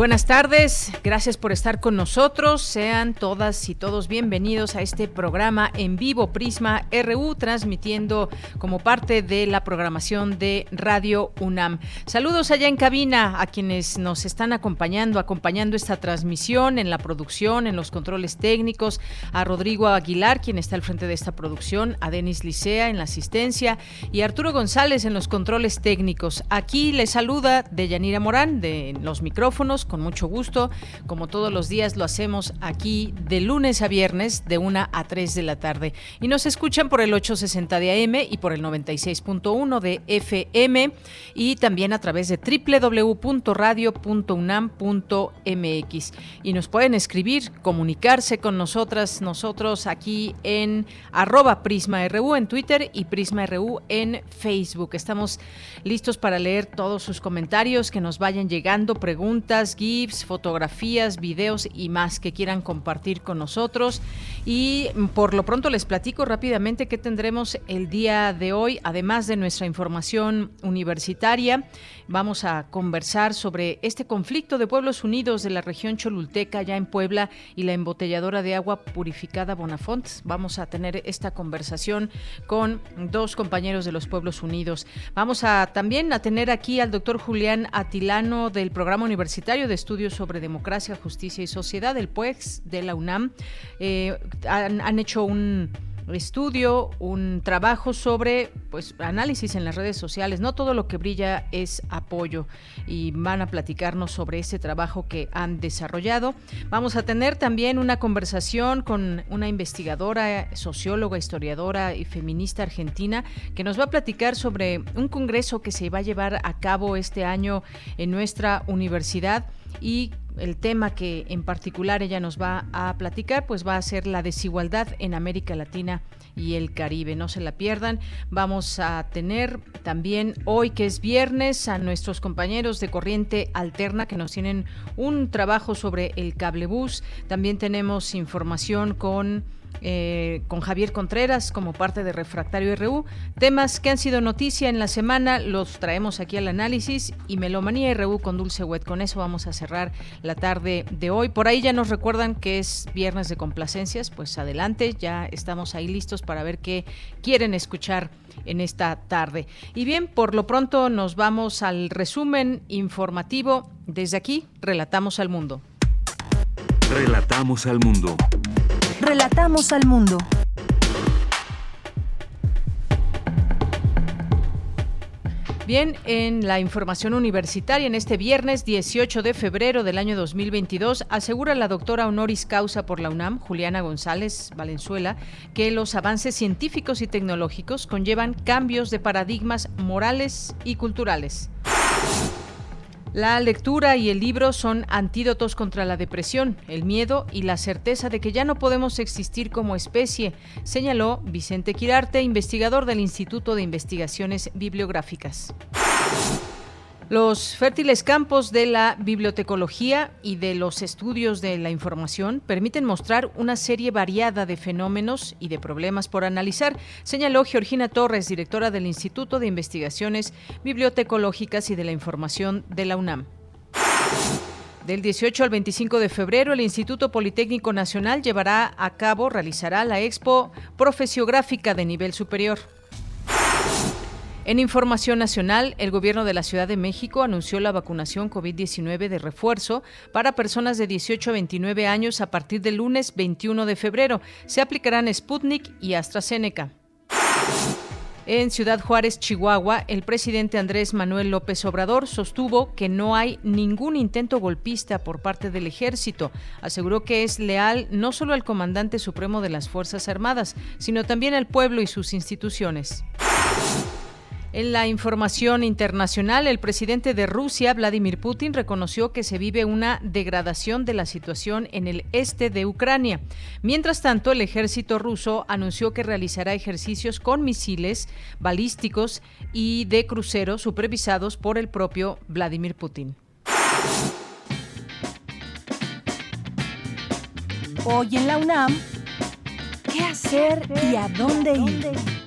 Buenas tardes, gracias por estar con nosotros. Sean todas y todos bienvenidos a este programa en vivo Prisma RU, transmitiendo como parte de la programación de Radio UNAM. Saludos allá en cabina a quienes nos están acompañando, acompañando esta transmisión en la producción, en los controles técnicos, a Rodrigo Aguilar, quien está al frente de esta producción, a Denis Licea en la asistencia y a Arturo González en los controles técnicos. Aquí les saluda Deyanira Morán de los micrófonos con mucho gusto. Como todos los días lo hacemos aquí de lunes a viernes de 1 a 3 de la tarde. Y nos escuchan por el 860 de AM y por el 96.1 de FM y también a través de www.radio.unam.mx. Y nos pueden escribir, comunicarse con nosotras, nosotros aquí en arroba PrismaRU en Twitter y PrismaRU en Facebook. Estamos listos para leer todos sus comentarios que nos vayan llegando, preguntas, GIFs, fotografías, videos y más que quieran compartir con nosotros. Y por lo pronto les platico rápidamente qué tendremos el día de hoy, además de nuestra información universitaria. Vamos a conversar sobre este conflicto de pueblos unidos de la región Cholulteca, ya en Puebla, y la embotelladora de agua purificada Bonafont. Vamos a tener esta conversación con dos compañeros de los pueblos unidos. Vamos a también a tener aquí al doctor Julián Atilano del Programa Universitario de Estudios sobre Democracia, Justicia y Sociedad, el PUEX de la UNAM. Eh, han hecho un estudio, un trabajo sobre pues análisis en las redes sociales. No todo lo que brilla es apoyo y van a platicarnos sobre ese trabajo que han desarrollado. Vamos a tener también una conversación con una investigadora, socióloga, historiadora y feminista argentina que nos va a platicar sobre un congreso que se va a llevar a cabo este año en nuestra universidad y el tema que en particular ella nos va a platicar, pues va a ser la desigualdad en América Latina y el Caribe. No se la pierdan. Vamos a tener también hoy, que es viernes, a nuestros compañeros de Corriente Alterna que nos tienen un trabajo sobre el cablebús. También tenemos información con eh, con Javier Contreras como parte de Refractario RU. Temas que han sido noticia en la semana los traemos aquí al análisis y Melomanía RU con Dulce Wet. Con eso vamos a cerrar la tarde de hoy. Por ahí ya nos recuerdan que es viernes de complacencias, pues adelante, ya estamos ahí listos para ver qué quieren escuchar en esta tarde. Y bien, por lo pronto nos vamos al resumen informativo. Desde aquí, relatamos al mundo. Relatamos al mundo. Relatamos al mundo. Bien, en la información universitaria, en este viernes 18 de febrero del año 2022, asegura la doctora honoris causa por la UNAM, Juliana González Valenzuela, que los avances científicos y tecnológicos conllevan cambios de paradigmas morales y culturales. La lectura y el libro son antídotos contra la depresión, el miedo y la certeza de que ya no podemos existir como especie, señaló Vicente Quirarte, investigador del Instituto de Investigaciones Bibliográficas. Los fértiles campos de la bibliotecología y de los estudios de la información permiten mostrar una serie variada de fenómenos y de problemas por analizar, señaló Georgina Torres, directora del Instituto de Investigaciones Bibliotecológicas y de la Información de la UNAM. Del 18 al 25 de febrero, el Instituto Politécnico Nacional llevará a cabo, realizará la Expo Profesiográfica de nivel superior. En información nacional, el gobierno de la Ciudad de México anunció la vacunación COVID-19 de refuerzo para personas de 18 a 29 años a partir del lunes 21 de febrero. Se aplicarán Sputnik y AstraZeneca. En Ciudad Juárez, Chihuahua, el presidente Andrés Manuel López Obrador sostuvo que no hay ningún intento golpista por parte del ejército. Aseguró que es leal no solo al comandante supremo de las Fuerzas Armadas, sino también al pueblo y sus instituciones. En la información internacional, el presidente de Rusia, Vladimir Putin, reconoció que se vive una degradación de la situación en el este de Ucrania. Mientras tanto, el ejército ruso anunció que realizará ejercicios con misiles balísticos y de crucero supervisados por el propio Vladimir Putin. Hoy en la UNAM, ¿qué hacer y a dónde ir?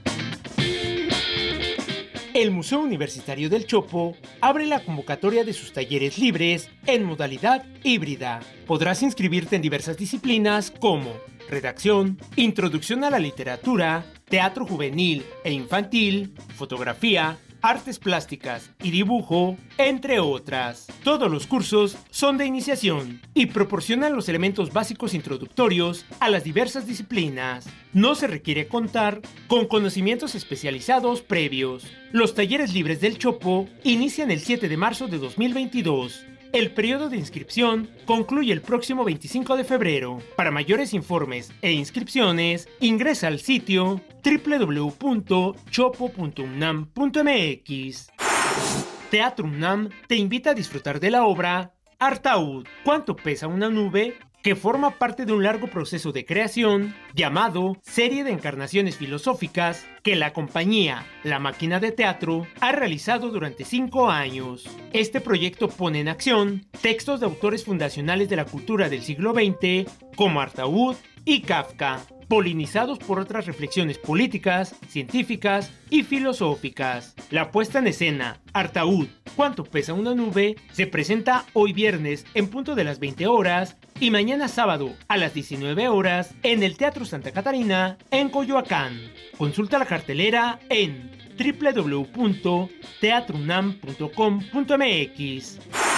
El Museo Universitario del Chopo abre la convocatoria de sus talleres libres en modalidad híbrida. Podrás inscribirte en diversas disciplinas como redacción, introducción a la literatura, teatro juvenil e infantil, fotografía, artes plásticas y dibujo, entre otras. Todos los cursos son de iniciación y proporcionan los elementos básicos introductorios a las diversas disciplinas. No se requiere contar con conocimientos especializados previos. Los talleres libres del Chopo inician el 7 de marzo de 2022 el periodo de inscripción concluye el próximo 25 de febrero. Para mayores informes e inscripciones, ingresa al sitio www.chopo.unam.mx. Teatro UNAM te invita a disfrutar de la obra Artaud. ¿Cuánto pesa una nube? Que forma parte de un largo proceso de creación llamado Serie de Encarnaciones Filosóficas que la compañía La Máquina de Teatro ha realizado durante cinco años. Este proyecto pone en acción textos de autores fundacionales de la cultura del siglo XX como Artaud y Kafka, polinizados por otras reflexiones políticas, científicas y filosóficas. La puesta en escena, Artaud, ¿Cuánto pesa una nube? se presenta hoy viernes en punto de las 20 horas y mañana sábado a las 19 horas en el Teatro Santa Catarina en Coyoacán. Consulta la cartelera en www.teatrunam.com.mx.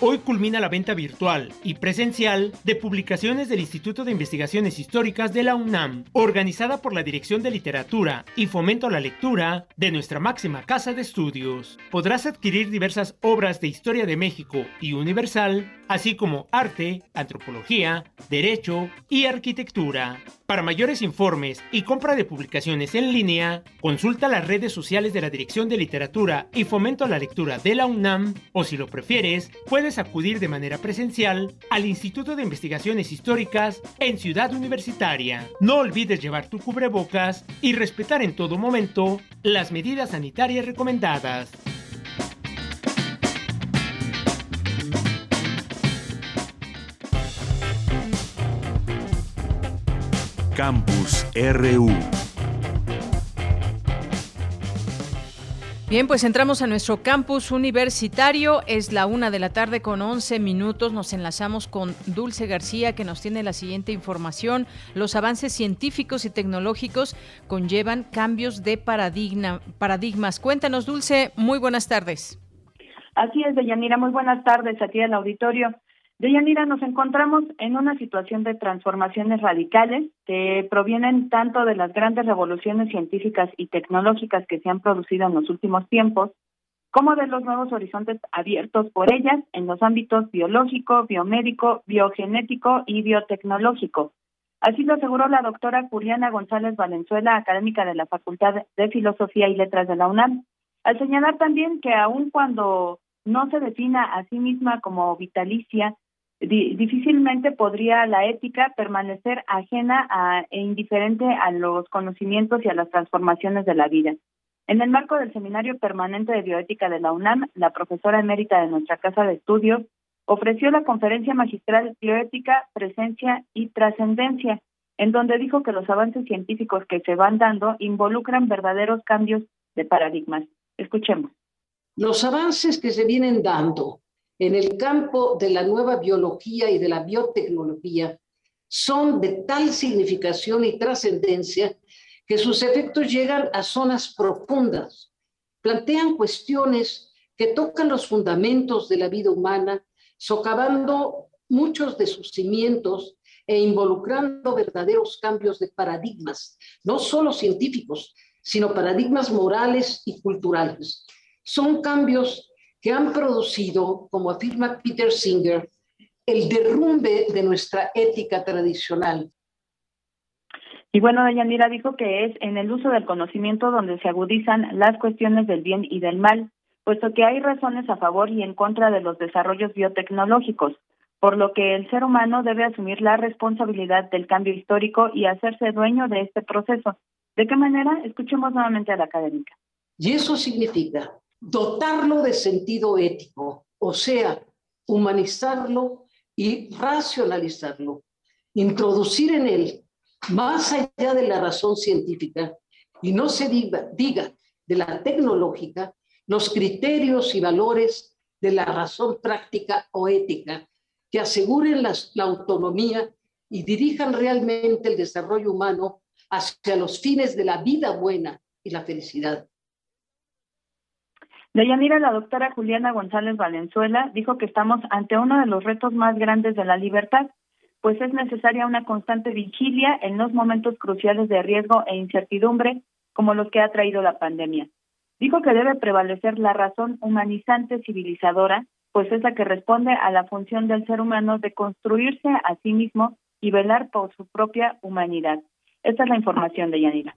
Hoy culmina la venta virtual y presencial de publicaciones del Instituto de Investigaciones Históricas de la UNAM, organizada por la Dirección de Literatura y Fomento a la Lectura de nuestra máxima casa de estudios. Podrás adquirir diversas obras de historia de México y universal, así como arte, antropología, derecho y arquitectura. Para mayores informes y compra de publicaciones en línea, consulta las redes sociales de la Dirección de Literatura y Fomento a la Lectura de la UNAM o si lo prefieres, puedes acudir de manera presencial al Instituto de Investigaciones Históricas en Ciudad Universitaria. No olvides llevar tu cubrebocas y respetar en todo momento las medidas sanitarias recomendadas. Campus RU. Bien, pues entramos a nuestro campus universitario. Es la una de la tarde con 11 minutos. Nos enlazamos con Dulce García, que nos tiene la siguiente información. Los avances científicos y tecnológicos conllevan cambios de paradigma, paradigmas. Cuéntanos, Dulce. Muy buenas tardes. Así es, Deyanira. Muy buenas tardes a ti el auditorio. Deyanira, nos encontramos en una situación de transformaciones radicales que provienen tanto de las grandes revoluciones científicas y tecnológicas que se han producido en los últimos tiempos, como de los nuevos horizontes abiertos por ellas en los ámbitos biológico, biomédico, biogenético y biotecnológico. Así lo aseguró la doctora Juliana González Valenzuela, académica de la Facultad de Filosofía y Letras de la UNAM, al señalar también que aun cuando no se defina a sí misma como vitalicia, difícilmente podría la ética permanecer ajena a, e indiferente a los conocimientos y a las transformaciones de la vida. En el marco del Seminario Permanente de Bioética de la UNAM, la profesora emérita de nuestra Casa de Estudios ofreció la conferencia magistral Bioética, Presencia y Trascendencia, en donde dijo que los avances científicos que se van dando involucran verdaderos cambios de paradigmas. Escuchemos. Los avances que se vienen dando en el campo de la nueva biología y de la biotecnología son de tal significación y trascendencia que sus efectos llegan a zonas profundas, plantean cuestiones que tocan los fundamentos de la vida humana, socavando muchos de sus cimientos e involucrando verdaderos cambios de paradigmas, no solo científicos, sino paradigmas morales y culturales. Son cambios que han producido, como afirma Peter Singer, el derrumbe de nuestra ética tradicional. Y bueno, Yanira dijo que es en el uso del conocimiento donde se agudizan las cuestiones del bien y del mal, puesto que hay razones a favor y en contra de los desarrollos biotecnológicos, por lo que el ser humano debe asumir la responsabilidad del cambio histórico y hacerse dueño de este proceso. ¿De qué manera? Escuchemos nuevamente a la académica. Y eso significa dotarlo de sentido ético, o sea, humanizarlo y racionalizarlo, introducir en él, más allá de la razón científica, y no se diga, diga de la tecnológica, los criterios y valores de la razón práctica o ética que aseguren la autonomía y dirijan realmente el desarrollo humano hacia los fines de la vida buena y la felicidad. Deyanira, la doctora Juliana González Valenzuela dijo que estamos ante uno de los retos más grandes de la libertad, pues es necesaria una constante vigilia en los momentos cruciales de riesgo e incertidumbre como los que ha traído la pandemia. Dijo que debe prevalecer la razón humanizante civilizadora, pues es la que responde a la función del ser humano de construirse a sí mismo y velar por su propia humanidad. Esta es la información de Yanira.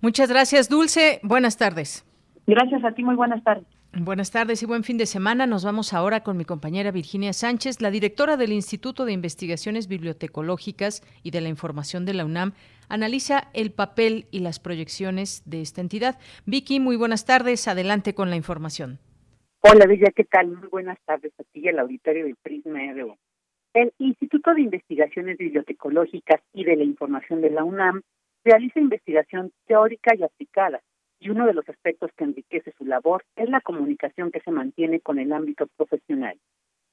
Muchas gracias, Dulce. Buenas tardes. Gracias a ti, muy buenas tardes. Buenas tardes y buen fin de semana. Nos vamos ahora con mi compañera Virginia Sánchez, la directora del Instituto de Investigaciones Bibliotecológicas y de la Información de la UNAM. Analiza el papel y las proyecciones de esta entidad. Vicky, muy buenas tardes. Adelante con la información. Hola, Bella, ¿qué tal? Muy buenas tardes a ti y al auditorio del Prisma RU. El Instituto de Investigaciones Bibliotecológicas y de la Información de la UNAM realiza investigación teórica y aplicada y uno de los aspectos que enriquece su labor es la comunicación que se mantiene con el ámbito profesional.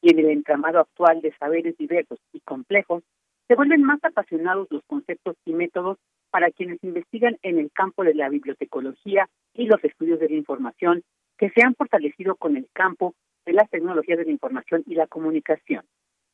Y en el entramado actual de saberes diversos y complejos, se vuelven más apasionados los conceptos y métodos para quienes investigan en el campo de la bibliotecología y los estudios de la información que se han fortalecido con el campo de las tecnologías de la información y la comunicación.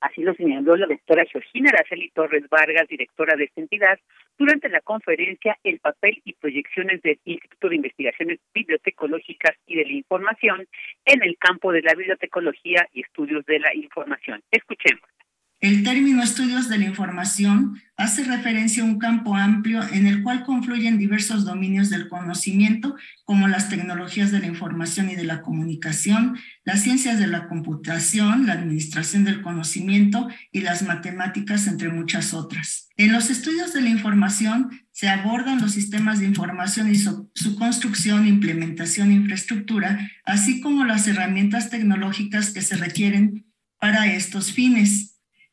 Así lo señaló la doctora Georgina Araceli Torres Vargas, directora de esta entidad, durante la conferencia El papel y proyecciones del Instituto de Investigaciones Bibliotecológicas y de la Información en el campo de la bibliotecología y estudios de la información. Escuchemos. El término estudios de la información hace referencia a un campo amplio en el cual confluyen diversos dominios del conocimiento, como las tecnologías de la información y de la comunicación, las ciencias de la computación, la administración del conocimiento y las matemáticas, entre muchas otras. En los estudios de la información se abordan los sistemas de información y su, construcción, implementación e infraestructura, así como las herramientas tecnológicas que se requieren para estos fines.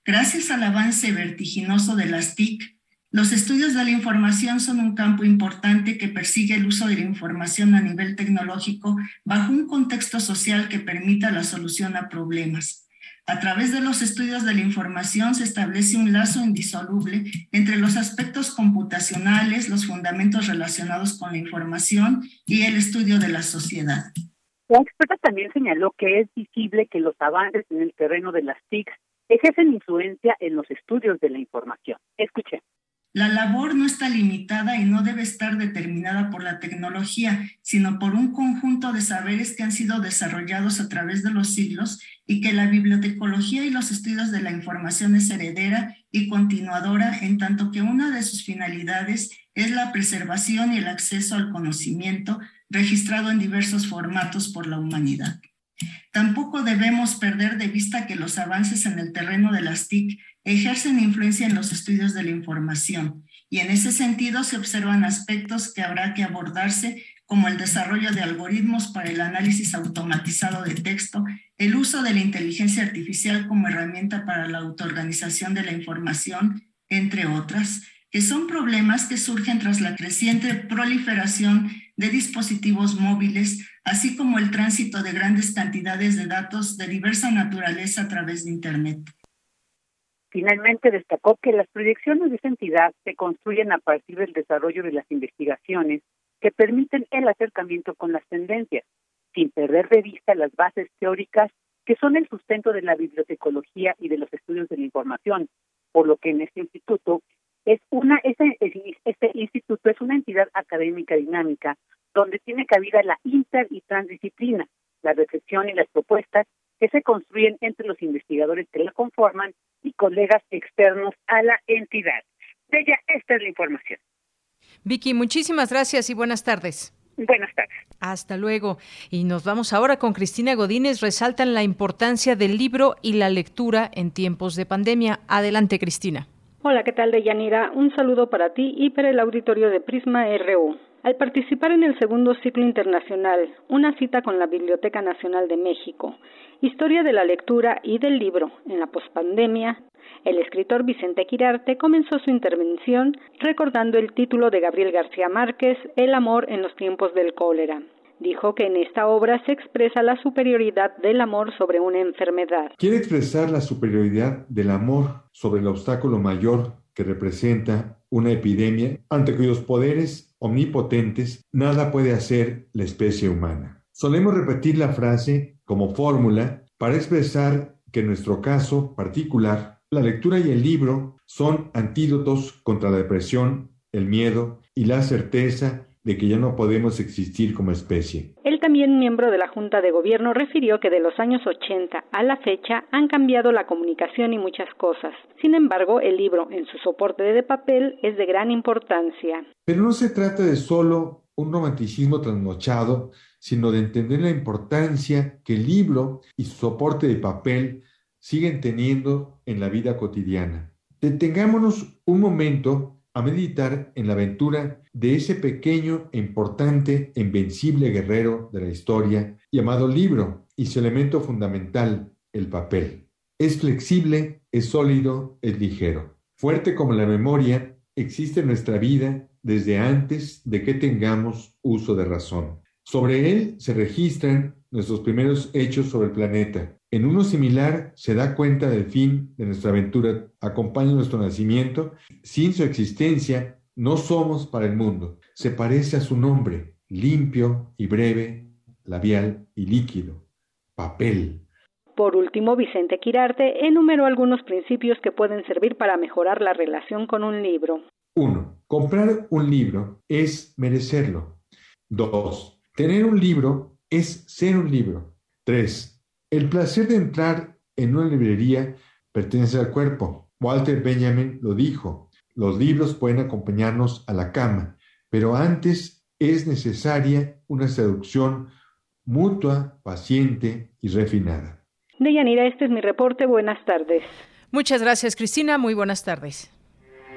Gracias al avance vertiginoso de las TIC, los estudios de la información son un campo importante que persigue el uso de la información a nivel tecnológico bajo un contexto social que permita la solución a problemas. A través de los estudios de la información se establece un lazo indisoluble entre los aspectos computacionales, los fundamentos relacionados con la información y el estudio de la sociedad. La experta también señaló que es visible que los avances en el terreno de las TIC ejercen influencia en los estudios de la información. Escuchen. La labor no está limitada y no debe estar determinada por la tecnología, sino por un conjunto de saberes que han sido desarrollados a través de los siglos y que la bibliotecología y los estudios de la información es heredera y continuadora, en tanto que una de sus finalidades es la preservación y el acceso al conocimiento registrado en diversos formatos por la humanidad. Tampoco debemos perder de vista que los avances en el terreno de las TIC ejercen influencia en los estudios de la información y en ese sentido se observan aspectos que habrá que abordarse como el desarrollo de algoritmos para el análisis automatizado de texto, el uso de la inteligencia artificial como herramienta para la autoorganización de la información, entre otras, que son problemas que surgen tras la creciente proliferación de dispositivos móviles, así como el tránsito de grandes cantidades de datos de diversa naturaleza a través de Internet. Finalmente destacó que las proyecciones de esa entidad se construyen a partir del desarrollo de las investigaciones que permiten el acercamiento con las tendencias, sin perder de vista las bases teóricas que son el sustento de la bibliotecología y de los estudios de la información, por lo que en este instituto es una este, este instituto es una entidad académica dinámica donde tiene cabida la inter y transdisciplina, la reflexión y las propuestas que se construyen entre los investigadores que la conforman y colegas externos a la entidad. De ella, esta es la información. Vicky, muchísimas gracias y buenas tardes. Buenas tardes. Hasta luego. Y nos vamos ahora con Cristina Godínez. Resaltan la importancia del libro y la lectura en tiempos de pandemia. Adelante, Cristina. Hola, ¿qué tal, Deyanira? Un saludo para ti y para el auditorio de Prisma RU. Al participar en el segundo ciclo internacional, una cita con la Biblioteca Nacional de México, Historia de la lectura y del libro en la pospandemia, el escritor Vicente Quirarte comenzó su intervención recordando el título de Gabriel García Márquez, El amor en los tiempos del cólera. Dijo que en esta obra se expresa la superioridad del amor sobre una enfermedad. Quiere expresar la superioridad del amor sobre el obstáculo mayor que representa una epidemia ante cuyos poderes omnipotentes nada puede hacer la especie humana. Solemos repetir la frase como fórmula para expresar que en nuestro caso particular, la lectura y el libro son antídotos contra la depresión, el miedo y la certeza de que ya no podemos existir como especie. Él también, miembro de la Junta de Gobierno, refirió que de los años 80 a la fecha han cambiado la comunicación y muchas cosas. Sin embargo, el libro, en su soporte de papel, es de gran importancia. Pero no se trata de solo un romanticismo trasnochado, sino de entender la importancia que el libro y su soporte de papel siguen teniendo en la vida cotidiana. Detengámonos un momento a meditar en la aventura de ese pequeño e importante e invencible guerrero de la historia llamado libro y su elemento fundamental, el papel. Es flexible, es sólido, es ligero. Fuerte como la memoria, existe en nuestra vida desde antes de que tengamos uso de razón. Sobre él se registran nuestros primeros hechos sobre el planeta. En uno similar se da cuenta del fin de nuestra aventura, acompaña nuestro nacimiento. Sin su existencia, no somos para el mundo. Se parece a su nombre, limpio y breve, labial y líquido. Papel. Por último, Vicente Quirarte enumeró algunos principios que pueden servir para mejorar la relación con un libro. 1. Comprar un libro es merecerlo. 2. Tener un libro es ser un libro. 3. El placer de entrar en una librería pertenece al cuerpo. Walter Benjamin lo dijo. Los libros pueden acompañarnos a la cama, pero antes es necesaria una seducción mutua, paciente y refinada. Deyanira, este es mi reporte. Buenas tardes. Muchas gracias, Cristina. Muy buenas tardes.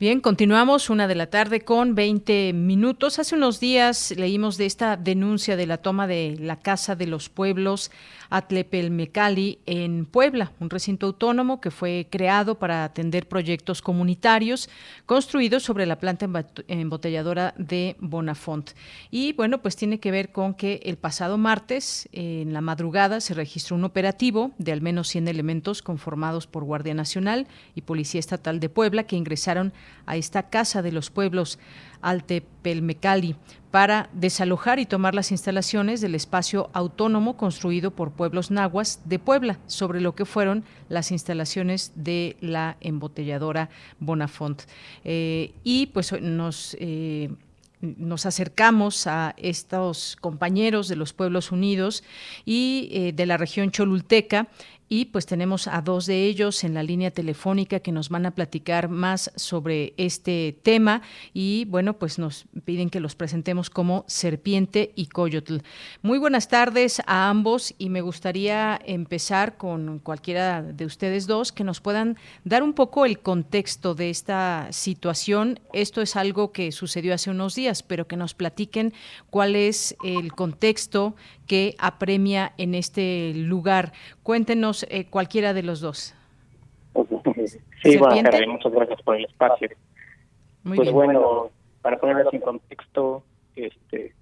Bien, continuamos una de la tarde con 20 minutos. Hace unos días leímos de esta denuncia de la toma de la Casa de los Pueblos Atlepelmecali en Puebla, un recinto autónomo que fue creado para atender proyectos comunitarios construidos sobre la planta embotelladora de Bonafont. Y bueno, pues tiene que ver con que el pasado martes, en la madrugada, se registró un operativo de al menos 100 elementos conformados por Guardia Nacional y Policía Estatal de Puebla que ingresaron esta Casa de los Pueblos Altepelmecali para desalojar y tomar las instalaciones del espacio autónomo construido por pueblos nahuas de Puebla, sobre lo que fueron las instalaciones de la embotelladora Bonafont. Eh, y pues nos... Eh, nos acercamos a estos compañeros de los Pueblos Unidos y eh, de la región cholulteca y pues tenemos a dos de ellos en la línea telefónica que nos van a platicar más sobre este tema y bueno, pues nos piden que los presentemos como Serpiente y Coyotl. Muy buenas tardes a ambos y me gustaría empezar con cualquiera de ustedes dos que nos puedan dar un poco el contexto de esta situación. Esto es algo que sucedió hace unos días, pero que nos platiquen cuál es el contexto que apremia en este lugar. Cuéntenos eh, cualquiera de los dos. Sí, bueno, muchas gracias por el espacio. pues bueno, para ponerlo en contexto, este,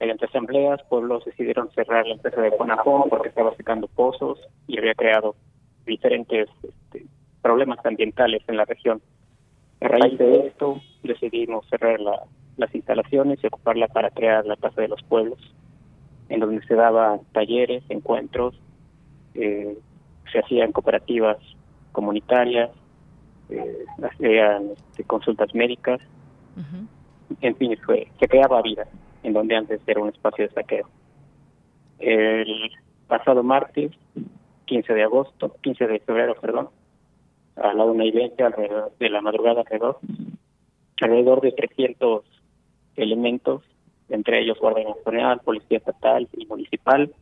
mediante asambleas, pueblos decidieron cerrar la empresa de Bonafón porque estaba secando pozos y había creado diferentes este, problemas ambientales en la región. A raíz de esto decidimos cerrar las instalaciones y ocuparla para crear la Casa de los Pueblos, en donde se daban talleres, encuentros, eh, se hacían cooperativas comunitarias, eh, hacían este, consultas médicas, en fin, fue, se creaba vida en donde antes era un espacio de saqueo. El pasado martes, 15 de agosto, 15 de febrero, perdón, a la una y veinte alrededor de la madrugada alrededor, alrededor de 300 elementos, entre ellos Guardia Nacional, Policía Estatal y Municipal,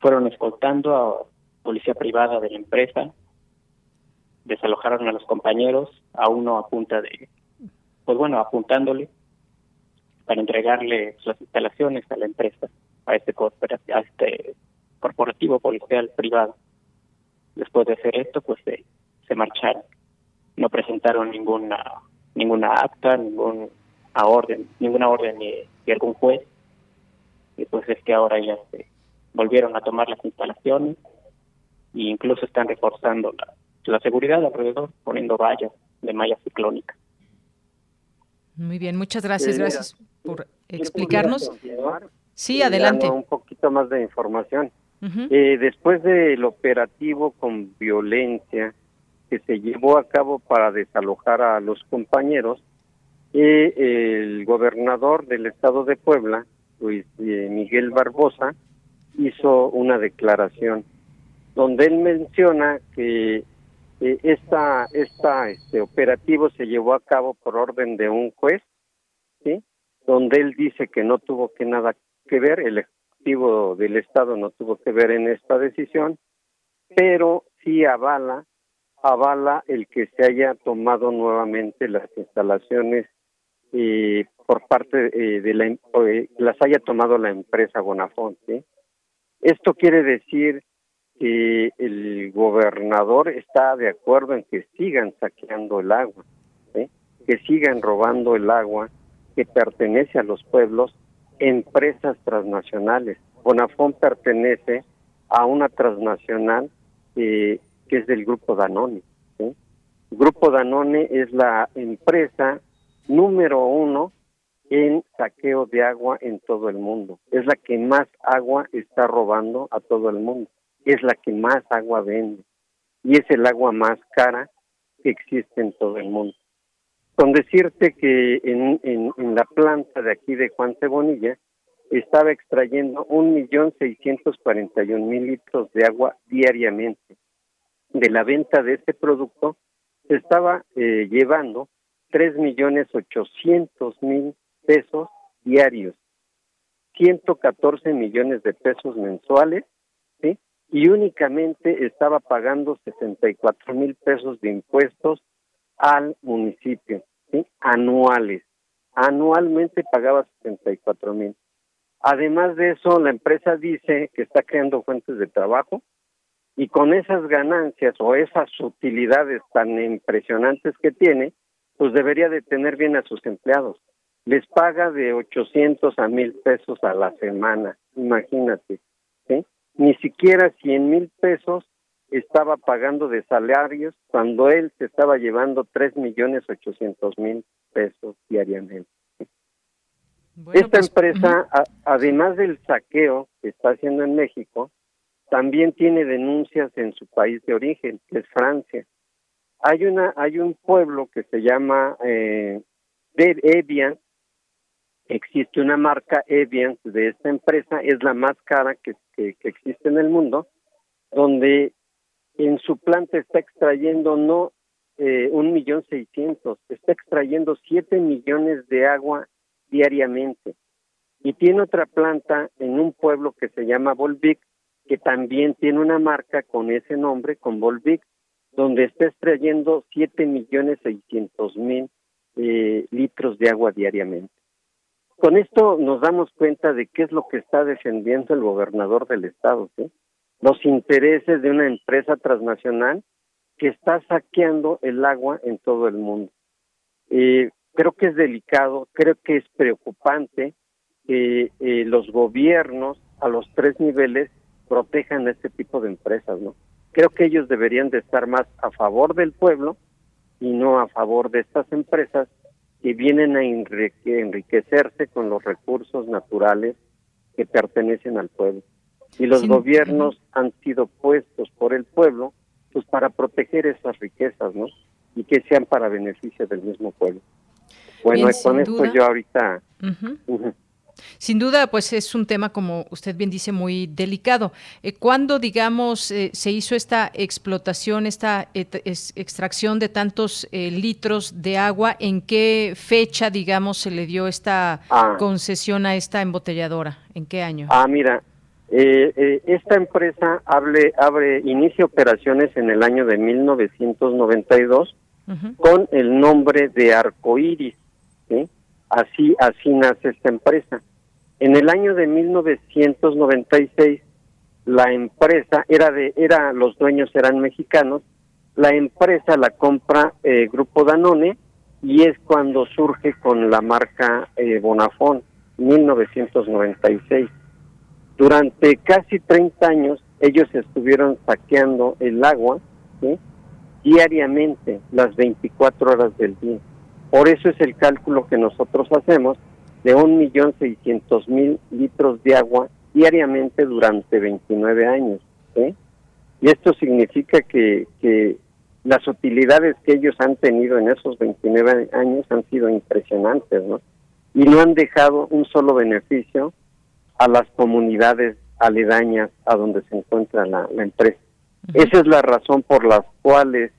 fueron escoltando a policía privada de la empresa, desalojaron a los compañeros, a uno a punta de, pues bueno, apuntándole para entregarle las instalaciones a la empresa, a este, a este corporativo policial privado. Después de hacer esto, pues se, se marcharon. No presentaron ninguna ninguna acta, ningún orden, ninguna orden de, algún juez. Y pues es que ahora ya se volvieron a tomar las instalaciones e incluso están reforzando la, la seguridad alrededor, poniendo vallas de malla ciclónica. Muy bien, muchas gracias, gracias por explicarnos. Sí, adelante. Un poquito más de información. Eh, después del operativo con violencia que se llevó a cabo para desalojar a los compañeros, eh, el gobernador del estado de Puebla, Luis eh, Miguel Barbosa, hizo una declaración donde él menciona que esta, esta, este operativo se llevó a cabo por orden de un juez, donde él dice que no tuvo que nada que ver, el Ejecutivo del Estado no tuvo que ver en esta decisión, pero sí avala, avala el que se haya tomado nuevamente las instalaciones eh, por parte eh, de la, eh, las haya tomado la empresa Bonafont. Esto quiere decir que el gobernador está de acuerdo en que sigan saqueando el agua, que sigan robando el agua que pertenece a los pueblos, empresas transnacionales. Bonafont pertenece a una transnacional que es del Grupo Danone. El Grupo Danone es la empresa número uno en saqueo de agua en todo el mundo. Es la que más agua está robando a todo el mundo es la que más agua vende y es el agua más cara que existe en todo el mundo. Con decirte que en, en, la planta de aquí de Juan Cebonilla estaba extrayendo un millón seiscientos cuarenta y un mil litros de agua diariamente. De la venta de este producto se estaba eh, llevando tres millones ochocientos mil pesos diarios, 114 millones de pesos mensuales y únicamente estaba pagando 64 mil pesos de impuestos al municipio, ¿sí? anuales. Anualmente pagaba 64 mil. Además de eso, la empresa dice que está creando fuentes de trabajo y con esas ganancias o esas utilidades tan impresionantes que tiene, pues debería de tener bien a sus empleados. Les paga de 800 a mil pesos a la semana, imagínate. ¿sí? ni siquiera 100 mil pesos estaba pagando de salarios cuando él se estaba llevando 3 millones 800 mil pesos diariamente. Esta pues, empresa, además del saqueo que está haciendo en México, también tiene denuncias en su país de origen, que es Francia. Hay una, hay un pueblo que se llama eh, Evian, existe una marca Evian de esta empresa, es la más cara que, que, existe en el mundo, donde en su planta está extrayendo no eh, un millón seiscientos, está extrayendo siete millones de agua diariamente. Y tiene otra planta en un pueblo que se llama Volvic, que también tiene una marca con ese nombre, con Volvic, donde está extrayendo siete millones seiscientos mil eh, litros de agua diariamente. Con esto nos damos cuenta de qué es lo que está defendiendo el gobernador del estado. Los intereses de una empresa transnacional que está saqueando el agua en todo el mundo. Eh, creo que es delicado, creo que es preocupante que eh, los gobiernos a los tres niveles protejan a este tipo de empresas, ¿no? Creo que ellos deberían de estar más a favor del pueblo y no a favor de estas empresas que vienen a enriquecerse con los recursos naturales que pertenecen al pueblo. Y los gobiernos han sido puestos por el pueblo pues para proteger esas riquezas, ¿no? Y que sean para beneficio del mismo pueblo. Bueno, con esto yo ahorita... Sin duda, pues es un tema, como usted bien dice, muy delicado. Eh, ¿Cuándo, digamos, eh, se hizo esta explotación, esta extracción de tantos eh, litros de agua? ¿En qué fecha, digamos, se le dio esta ah. concesión a esta embotelladora? ¿En qué año? Ah, mira, esta empresa abre, abre, inicia operaciones en el año de 1992 con el nombre de Arcoiris. ¿sí? Así, así nace esta empresa. En el año de 1996, la empresa era de, era, los dueños eran mexicanos, la empresa la compra eh, Grupo Danone y es cuando surge con la marca eh, Bonafón, 1996. Durante casi 30 años ellos estuvieron saqueando el agua diariamente, las 24 horas del día. Por eso es el cálculo que nosotros hacemos de un millón seiscientos mil litros de agua diariamente durante 29 años. Y esto significa que, que las utilidades que ellos han tenido en esos 29 años han sido impresionantes, ¿no? Y no han dejado un solo beneficio a las comunidades aledañas a donde se encuentra la, empresa. Esa es la razón por la cuales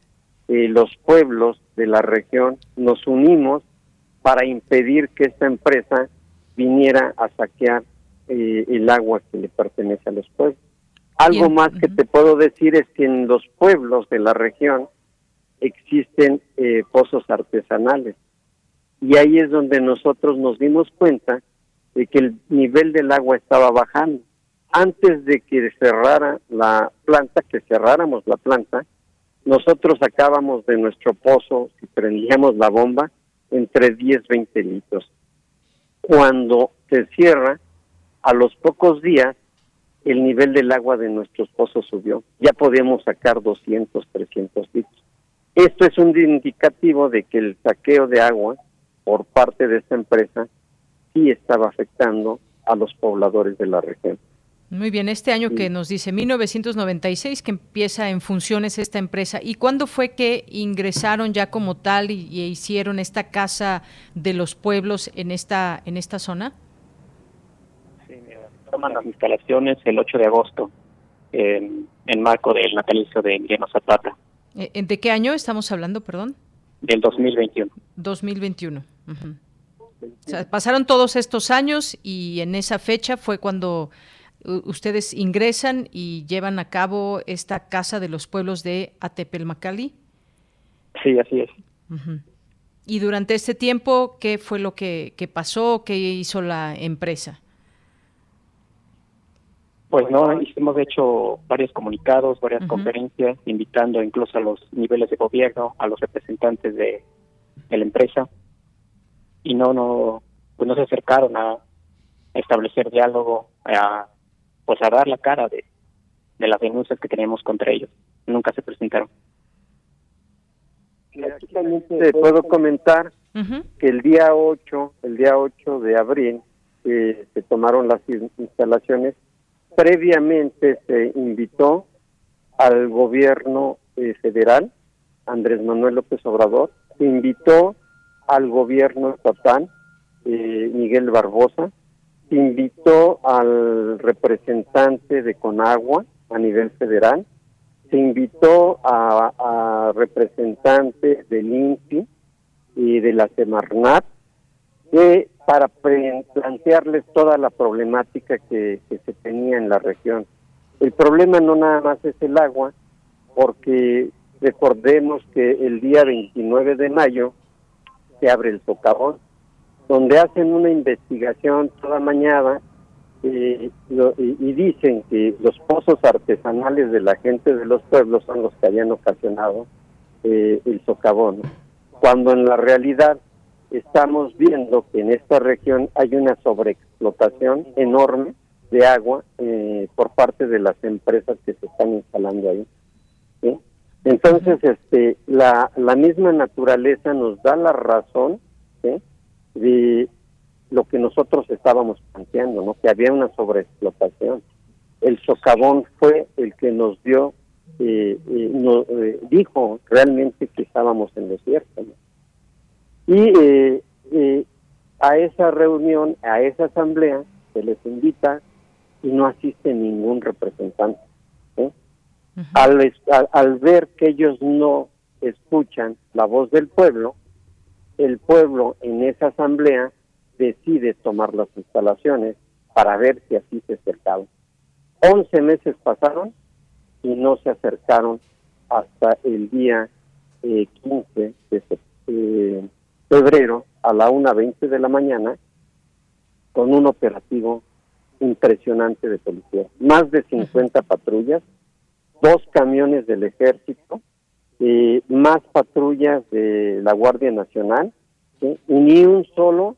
eh, los pueblos de la región nos unimos para impedir que esta empresa viniera a saquear eh, el agua que le pertenece a los pueblos. Algo más que te puedo decir es que en los pueblos de la región existen eh, pozos artesanales y ahí es donde nosotros nos dimos cuenta de que el nivel del agua estaba bajando. Antes de que cerrara la planta, que cerráramos la planta, nosotros sacábamos de nuestro pozo, si prendíamos la bomba, entre 10, 20 litros. Cuando se cierra, a los pocos días, el nivel del agua de nuestros pozos subió. Ya podemos sacar 200, 300 litros. Esto es un indicativo de que el saqueo de agua por parte de esta empresa sí estaba afectando a los pobladores de la región. Muy bien, este año que nos dice 1996 que empieza en funciones esta empresa. ¿Y cuándo fue que ingresaron ya como tal y, hicieron esta casa de los pueblos en esta en esta zona? Sí, toman las instalaciones el 8 de agosto en, marco del natalicio de Emiliano Zapata. Eh, ¿De qué año estamos hablando, perdón? Del 2021. 2021. pasaron todos estos años y en esa fecha fue cuando ustedes ingresan y llevan a cabo esta Casa de los Pueblos de Atepelmacali. Sí, así es. Y durante este tiempo, ¿qué fue lo que, pasó? ¿Qué hizo la empresa? Pues no, hemos hecho varios comunicados, varias conferencias, invitando incluso a los niveles de gobierno, a los representantes de, de la empresa, y no, no, pues no se acercaron a establecer diálogo, a pues a dar la cara de, de las denuncias que tenemos contra ellos. Nunca se presentaron. te puedo comentar que el día 8, el día 8 de abril, eh, se tomaron las instalaciones. Previamente se invitó al gobierno eh, federal, Andrés Manuel López Obrador, se invitó al gobierno estatal, eh, Miguel Barbosa, invitó al representante de Conagua a nivel federal, se invitó a, representantes del INPI y de la Semarnat para plantearles toda la problemática que, que se tenía en la región. El problema no nada más es el agua, porque recordemos que el día 29 de mayo se abre el socavón donde hacen una investigación toda mañana eh, y, dicen que los pozos artesanales de la gente de los pueblos son los que habían ocasionado eh, el socavón, cuando en la realidad estamos viendo que en esta región hay una sobreexplotación enorme de agua eh, por parte de las empresas que se están instalando ahí. Entonces, este, la, la misma naturaleza nos da la razón de lo que nosotros estábamos planteando, ¿no? Que había una sobreexplotación. El socavón fue el que nos dio, eh, eh, nos, eh, dijo realmente que estábamos en desierto. Y a esa reunión, a esa asamblea, se les invita y no asiste ningún representante. al, al, ver que ellos no escuchan la voz del pueblo, el pueblo en esa asamblea decide tomar las instalaciones para ver si así se acercaban. Once meses pasaron y no se acercaron hasta el día 15 eh, de eh, febrero a la 1.20 de la mañana con un operativo impresionante de policía. Más de 50 patrullas, dos camiones del ejército, eh, más patrullas de la Guardia Nacional, y ni un solo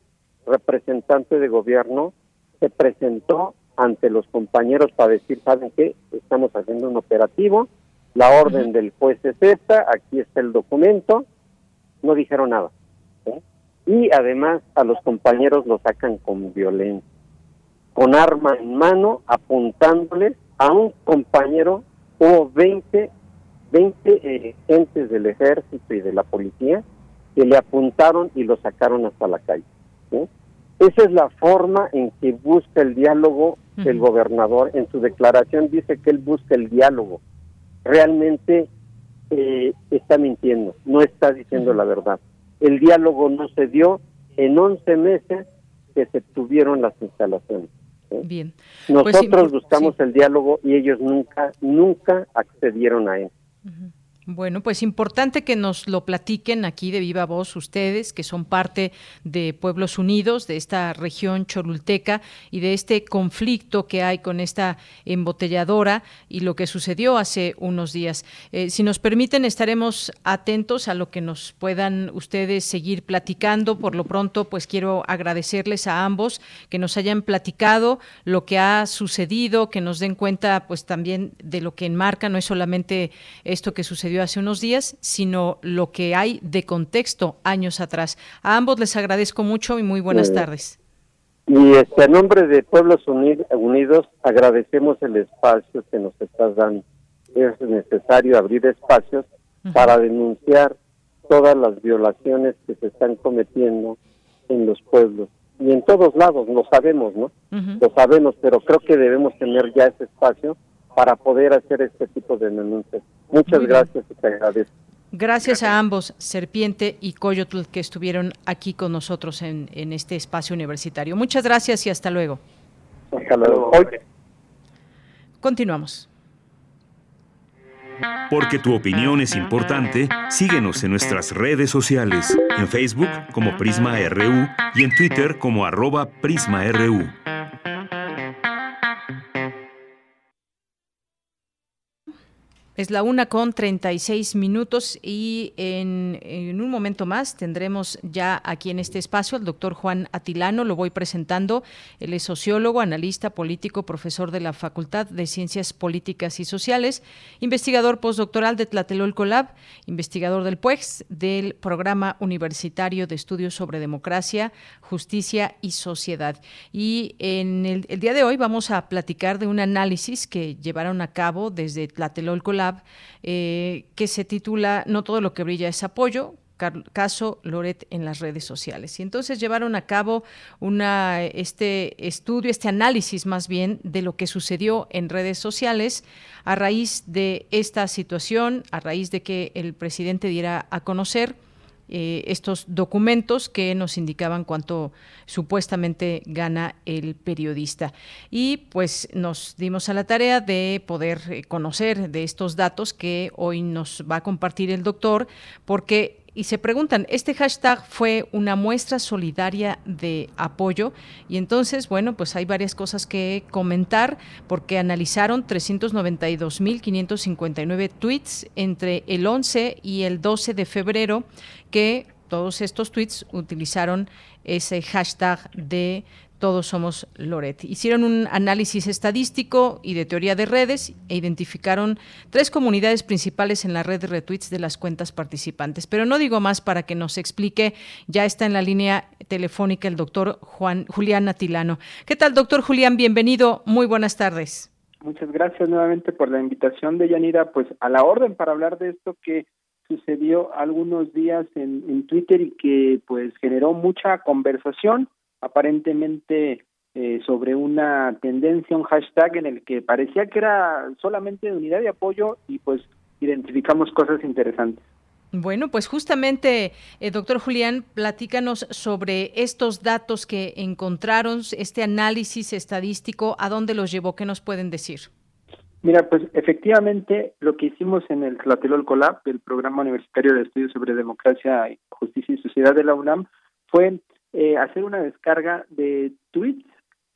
representante de gobierno se presentó ante los compañeros para decir, ¿saben qué? Estamos haciendo un operativo, la orden del juez es esta, aquí está el documento, no dijeron nada. Y además a los compañeros lo sacan con violencia, con arma en mano, apuntándoles a un compañero, hubo 20, 20 agentes del ejército y de la policía que le apuntaron y lo sacaron hasta la calle. Esa es la forma en que busca el diálogo el gobernador. En su declaración dice que él busca el diálogo. Realmente eh, está mintiendo, no está diciendo la verdad. El diálogo no se dio en 11 meses que se tuvieron las instalaciones. Bien. Pues Nosotros buscamos el diálogo y ellos nunca, nunca accedieron a él. Mm-hmm. Bueno, pues importante que nos lo platiquen aquí de viva voz ustedes, que son parte de Pueblos Unidos, de esta región cholulteca y de este conflicto que hay con esta embotelladora y lo que sucedió hace unos días. Eh, si nos permiten, estaremos atentos a lo que nos puedan ustedes seguir platicando. Por lo pronto, pues quiero agradecerles a ambos que nos hayan platicado lo que ha sucedido, que nos den cuenta pues también de lo que enmarca, no es solamente esto que sucedió hace unos días, sino lo que hay de contexto años atrás. A ambos les agradezco mucho y muy buenas tardes. Y este, a nombre de Pueblos Unidos agradecemos el espacio que nos estás dando. Es necesario abrir espacios para denunciar todas las violaciones que se están cometiendo en los pueblos y en todos lados, lo sabemos, ¿no? Lo sabemos, pero creo que debemos tener ya ese espacio para poder hacer este tipo de denuncias. Muchas gracias y te agradezco. Gracias a ambos, Serpiente y Coyotl, que estuvieron aquí con nosotros en, en este espacio universitario. Muchas gracias y hasta luego. Hasta luego. Continuamos. Porque tu opinión es importante, síguenos en nuestras redes sociales, en Facebook como Prisma RU y en Twitter como arroba PrismaRU. Es la una con 36 minutos y en, un momento más tendremos ya aquí en este espacio al doctor Juan Atilano, lo voy presentando. Él es sociólogo, analista político, profesor de la Facultad de Ciencias Políticas y Sociales, investigador postdoctoral de Tlatelolco Lab, investigador del PUEX, del Programa Universitario de Estudios sobre Democracia, Justicia y Sociedad. Y en el, el día de hoy vamos a platicar de un análisis que llevaron a cabo desde Tlatelolco Lab eh, que se titula No todo lo que brilla es apoyo, caso Loret en las redes sociales. Y entonces llevaron a cabo una, este estudio, este análisis más bien de lo que sucedió en redes sociales a raíz de esta situación, a raíz de que el presidente diera a conocer eh, estos documentos que nos indicaban cuánto supuestamente gana el periodista. Y pues nos dimos a la tarea de poder eh, conocer de estos datos que hoy nos va a compartir el doctor, porque y se preguntan, ¿este hashtag fue una muestra solidaria de apoyo? Y entonces, bueno, pues hay varias cosas que comentar porque analizaron 392.559 tweets entre el 11 y el 12 de febrero que todos estos tweets utilizaron ese hashtag de todos somos Loret. Hicieron un análisis estadístico y de teoría de redes e identificaron tres comunidades principales en la red de retweets de las cuentas participantes. Pero no digo más para que nos explique, ya está en la línea telefónica el doctor Juan Julián Atilano. ¿Qué tal, doctor Julián? Bienvenido, muy buenas tardes. Muchas gracias nuevamente por la invitación de Yanira, pues a la orden para hablar de esto que sucedió algunos días en, en Twitter y que pues generó mucha conversación aparentemente eh, sobre una tendencia, un hashtag en el que parecía que era solamente de unidad de apoyo y pues identificamos cosas interesantes. Bueno, pues justamente, eh, doctor Julián, platícanos sobre estos datos que encontraron, este análisis estadístico, ¿a dónde los llevó? ¿Qué nos pueden decir? Mira, pues efectivamente lo que hicimos en el Tlatelolco Lab, el Programa Universitario de Estudios sobre Democracia, Justicia y Sociedad de la UNAM, fue eh, hacer una descarga de tweets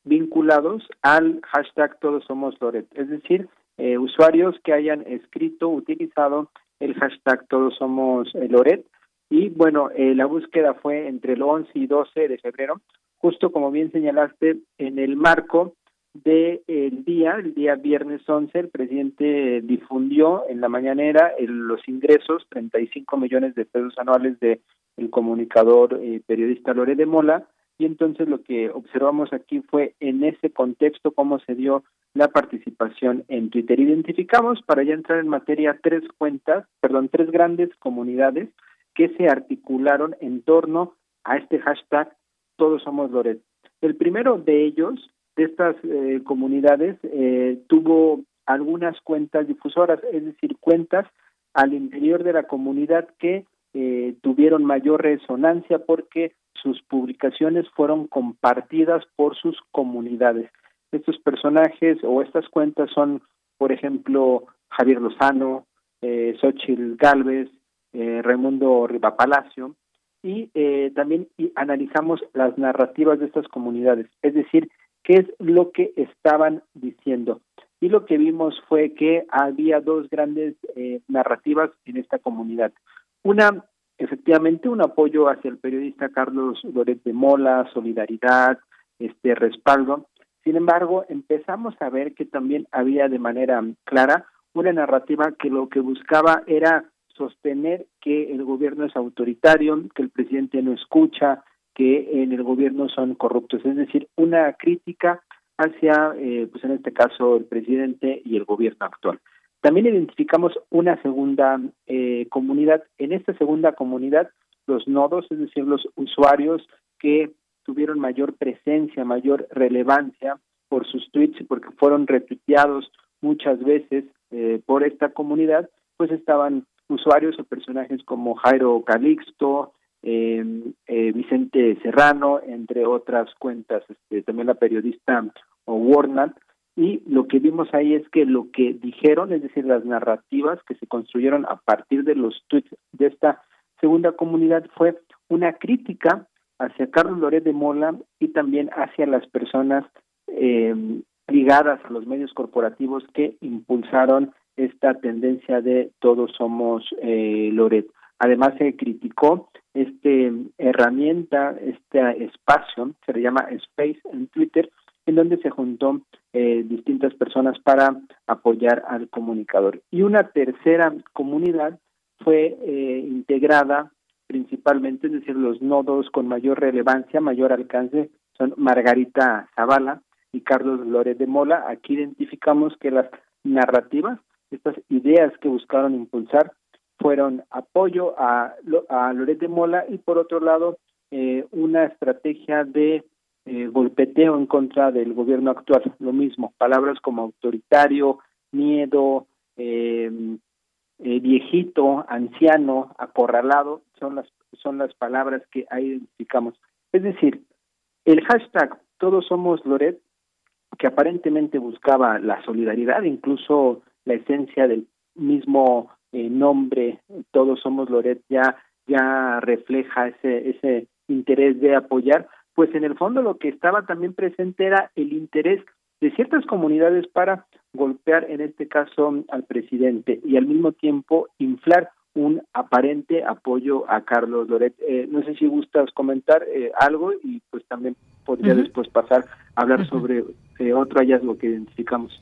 vinculados al hashtag Todos Somos Loret, es decir, eh, usuarios que hayan escrito, utilizado el hashtag Todos Somos eh, Loret. Y bueno, la búsqueda fue entre el 11 y 12 de febrero, justo como bien señalaste, en el marco del el día, el día viernes 11, el presidente difundió en la mañanera los ingresos, 35 millones de pesos anuales de el comunicador eh, periodista Lore de Mola, y entonces lo que observamos aquí fue en ese contexto cómo se dio la participación en Twitter. Identificamos, para ya entrar en materia, tres cuentas, perdón, tres grandes comunidades que se articularon en torno a este hashtag Todos Somos Loret. El primero de ellos, de estas eh, comunidades, eh, tuvo algunas cuentas difusoras, es decir, cuentas al interior de la comunidad que eh, tuvieron mayor resonancia porque sus publicaciones fueron compartidas por sus comunidades. Estos personajes o estas cuentas son, por ejemplo, Javier Lozano, eh, Xochitl Galvez, eh, Raimundo Rivapalacio, y eh, también analizamos las narrativas de estas comunidades, es decir, qué es lo que estaban diciendo. Y lo que vimos fue que había dos grandes eh, narrativas en esta comunidad. Una, efectivamente, un apoyo hacia el periodista Carlos Loret de Mola, solidaridad, este respaldo. Sin embargo, empezamos a ver que también había de manera clara una narrativa que lo que buscaba era sostener que el gobierno es autoritario, que el presidente no escucha, que en el gobierno son corruptos, es decir, una crítica hacia, eh, pues en este caso, el presidente y el gobierno actual. También identificamos una segunda eh, comunidad. En esta segunda comunidad, los nodos, es decir, los usuarios que tuvieron mayor presencia, mayor relevancia por sus tweets porque fueron retuiteados muchas veces eh, por esta comunidad, pues estaban usuarios o personajes como Jairo Calixto, eh, Vicente Serrano, entre otras cuentas, este, también la periodista o Warnat, y lo que vimos ahí es que lo que dijeron, es decir, las narrativas que se construyeron a partir de los tweets de esta segunda comunidad fue una crítica hacia Carlos Loret de Mola y también hacia las personas eh, ligadas a los medios corporativos que impulsaron esta tendencia de todos somos eh, Loret. Además se criticó este herramienta, este espacio, se le llama Space en Twitter, en donde se juntó eh, distintas personas para apoyar al comunicador. Y una tercera comunidad fue eh, integrada principalmente, es decir, los nodos con mayor relevancia, mayor alcance, son Margarita Zavala y Carlos Lórez de Mola. Aquí identificamos que las narrativas, estas ideas que buscaron impulsar, fueron apoyo a, a Loret de Mola y por otro lado eh, una estrategia de eh, golpeteo en contra del gobierno actual. Lo mismo, palabras como autoritario, miedo, eh, eh, viejito, anciano, acorralado, son las, son las palabras que ahí identificamos. Es decir, el hashtag Todos Somos Loret, que aparentemente buscaba la solidaridad, incluso la esencia del mismo nombre, Todos Somos Loret, ya, ya refleja ese, ese interés de apoyar, pues en el fondo lo que estaba también presente era el interés de ciertas comunidades para golpear en este caso al presidente y al mismo tiempo inflar un aparente apoyo a Carlos Loret. Eh, no sé si gustas comentar eh, algo y pues también podría después pasar a hablar sobre eh, otro hallazgo que identificamos.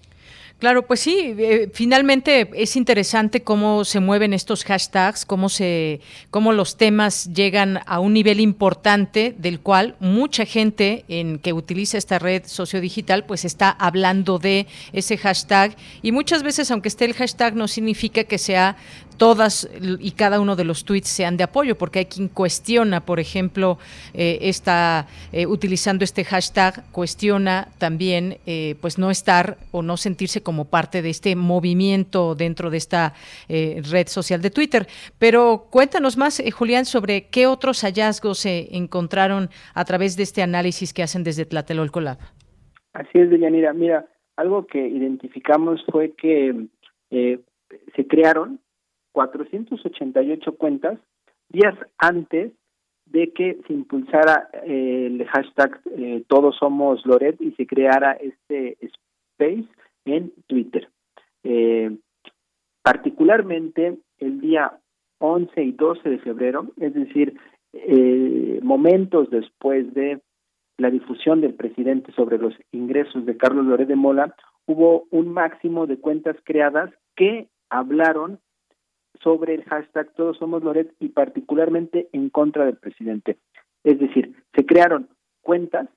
Claro, pues sí, eh, finalmente es interesante cómo se mueven estos hashtags, cómo se cómo los temas llegan a un nivel importante del cual mucha gente en que utiliza esta red sociodigital pues está hablando de ese hashtag. Y muchas veces aunque esté el hashtag no significa que sea todas y cada uno de los tweets sean de apoyo, porque hay quien cuestiona, por ejemplo, eh, está eh, utilizando este hashtag, cuestiona también pues no estar o no sentirse como parte de este movimiento dentro de esta eh, red social de Twitter. Pero cuéntanos más, Julián, sobre qué otros hallazgos se encontraron a través de este análisis que hacen desde Tlatelolco Lab. Así es, Deyanira. Mira, algo que identificamos fue que se crearon 488 cuentas días antes de que se impulsara eh, el hashtag eh, Todos Somos Loret y se creara este space en Twitter. Eh, particularmente el día 11 y 12 de febrero, es decir, momentos después de la difusión del presidente sobre los ingresos de Carlos Loret de Mola, hubo un máximo de cuentas creadas que hablaron sobre el hashtag Todos Somos Loret y particularmente en contra del presidente. Es decir, se crearon cuentas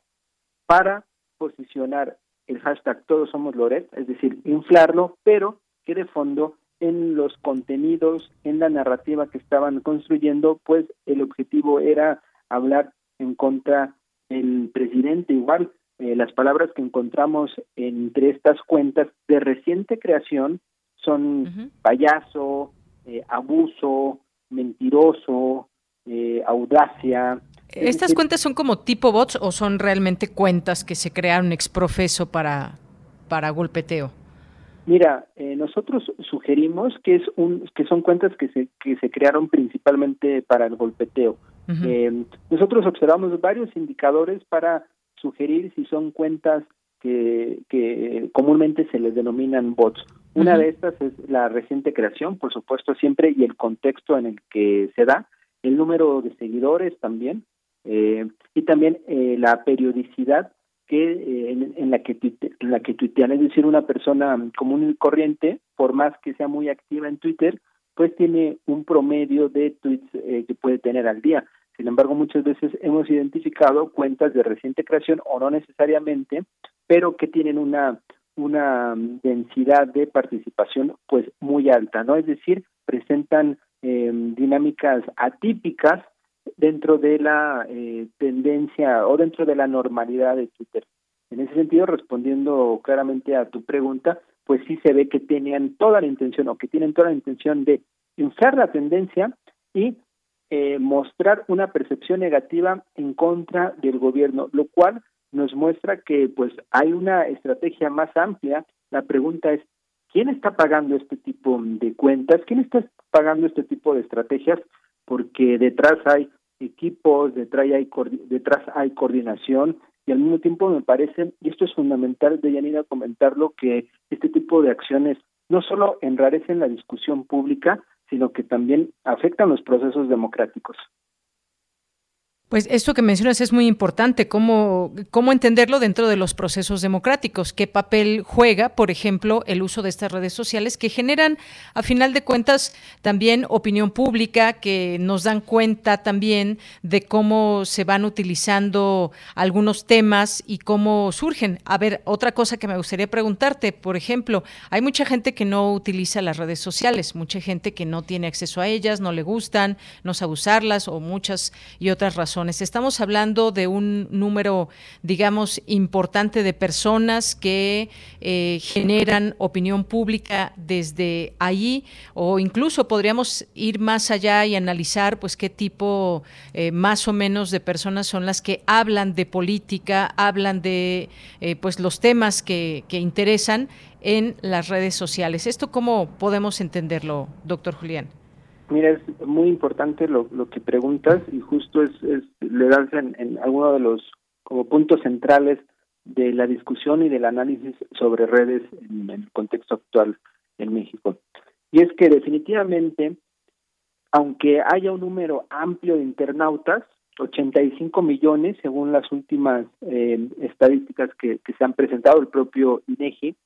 para posicionar el hashtag Todos Somos Loret, es decir, inflarlo, pero que de fondo en los contenidos, en la narrativa que estaban construyendo, pues el objetivo era hablar en contra del presidente. Igual, eh, las palabras que encontramos entre estas cuentas de reciente creación son payaso, eh, abuso, mentiroso, eh, audacia. ¿Estas cuentas son como tipo bots o son realmente cuentas que se crearon exprofeso para, para golpeteo? Mira, eh, nosotros sugerimos que es un que son cuentas que se que se crearon principalmente para el golpeteo. nosotros observamos varios indicadores para sugerir si son cuentas que, que comúnmente se les denominan bots. Una de estas es la reciente creación, por supuesto, siempre, y el contexto en el que se da, el número de seguidores también, eh, y también eh, la periodicidad que eh, en, la que en la que tuitean, es decir, una persona común y corriente, por más que sea muy activa en Twitter, pues tiene un promedio de tweets que puede tener al día. Sin embargo, muchas veces hemos identificado cuentas de reciente creación o no necesariamente, pero que tienen una una densidad de participación pues muy alta, ¿no? Es decir, presentan eh, dinámicas atípicas dentro de la eh, tendencia o dentro de la normalidad de Twitter. En ese sentido, respondiendo claramente a tu pregunta, pues sí se ve que tenían toda la intención o que tienen toda la intención de inflar la tendencia y eh, mostrar una percepción negativa en contra del gobierno, lo cual nos muestra que pues hay una estrategia más amplia. La pregunta es, ¿quién está pagando este tipo de cuentas? ¿Quién está pagando este tipo de estrategias? Porque detrás hay equipos, detrás hay, detrás hay coordinación y al mismo tiempo me parece, y esto es fundamental de Yanina comentarlo, que este tipo de acciones no solo enrarecen la discusión pública, sino que también afectan los procesos democráticos. Pues esto que mencionas es muy importante, cómo, cómo entenderlo dentro de los procesos democráticos, qué papel juega, por ejemplo, el uso de estas redes sociales que generan, a final de cuentas, también opinión pública, que nos dan cuenta también de cómo se van utilizando algunos temas y cómo surgen. A ver, otra cosa que me gustaría preguntarte, por ejemplo, hay mucha gente que no utiliza las redes sociales, mucha gente que no tiene acceso a ellas, no le gustan, no sabe usarlas o muchas y otras razones Estamos hablando de un número, digamos, importante de personas que eh, generan opinión pública desde ahí o incluso podríamos ir más allá y analizar pues qué tipo eh, más o menos de personas son las que hablan de política, hablan de eh, pues los temas que interesan en las redes sociales. ¿Esto cómo podemos entenderlo, doctor Julián? Mira, es muy importante lo, lo que preguntas y justo es, es le das en, en alguno de los como puntos centrales de la discusión y del análisis sobre redes en el contexto actual en México. Y es que definitivamente aunque haya un número amplio de internautas, 85 millones según las últimas eh, estadísticas que, que, se han presentado el propio INEGI,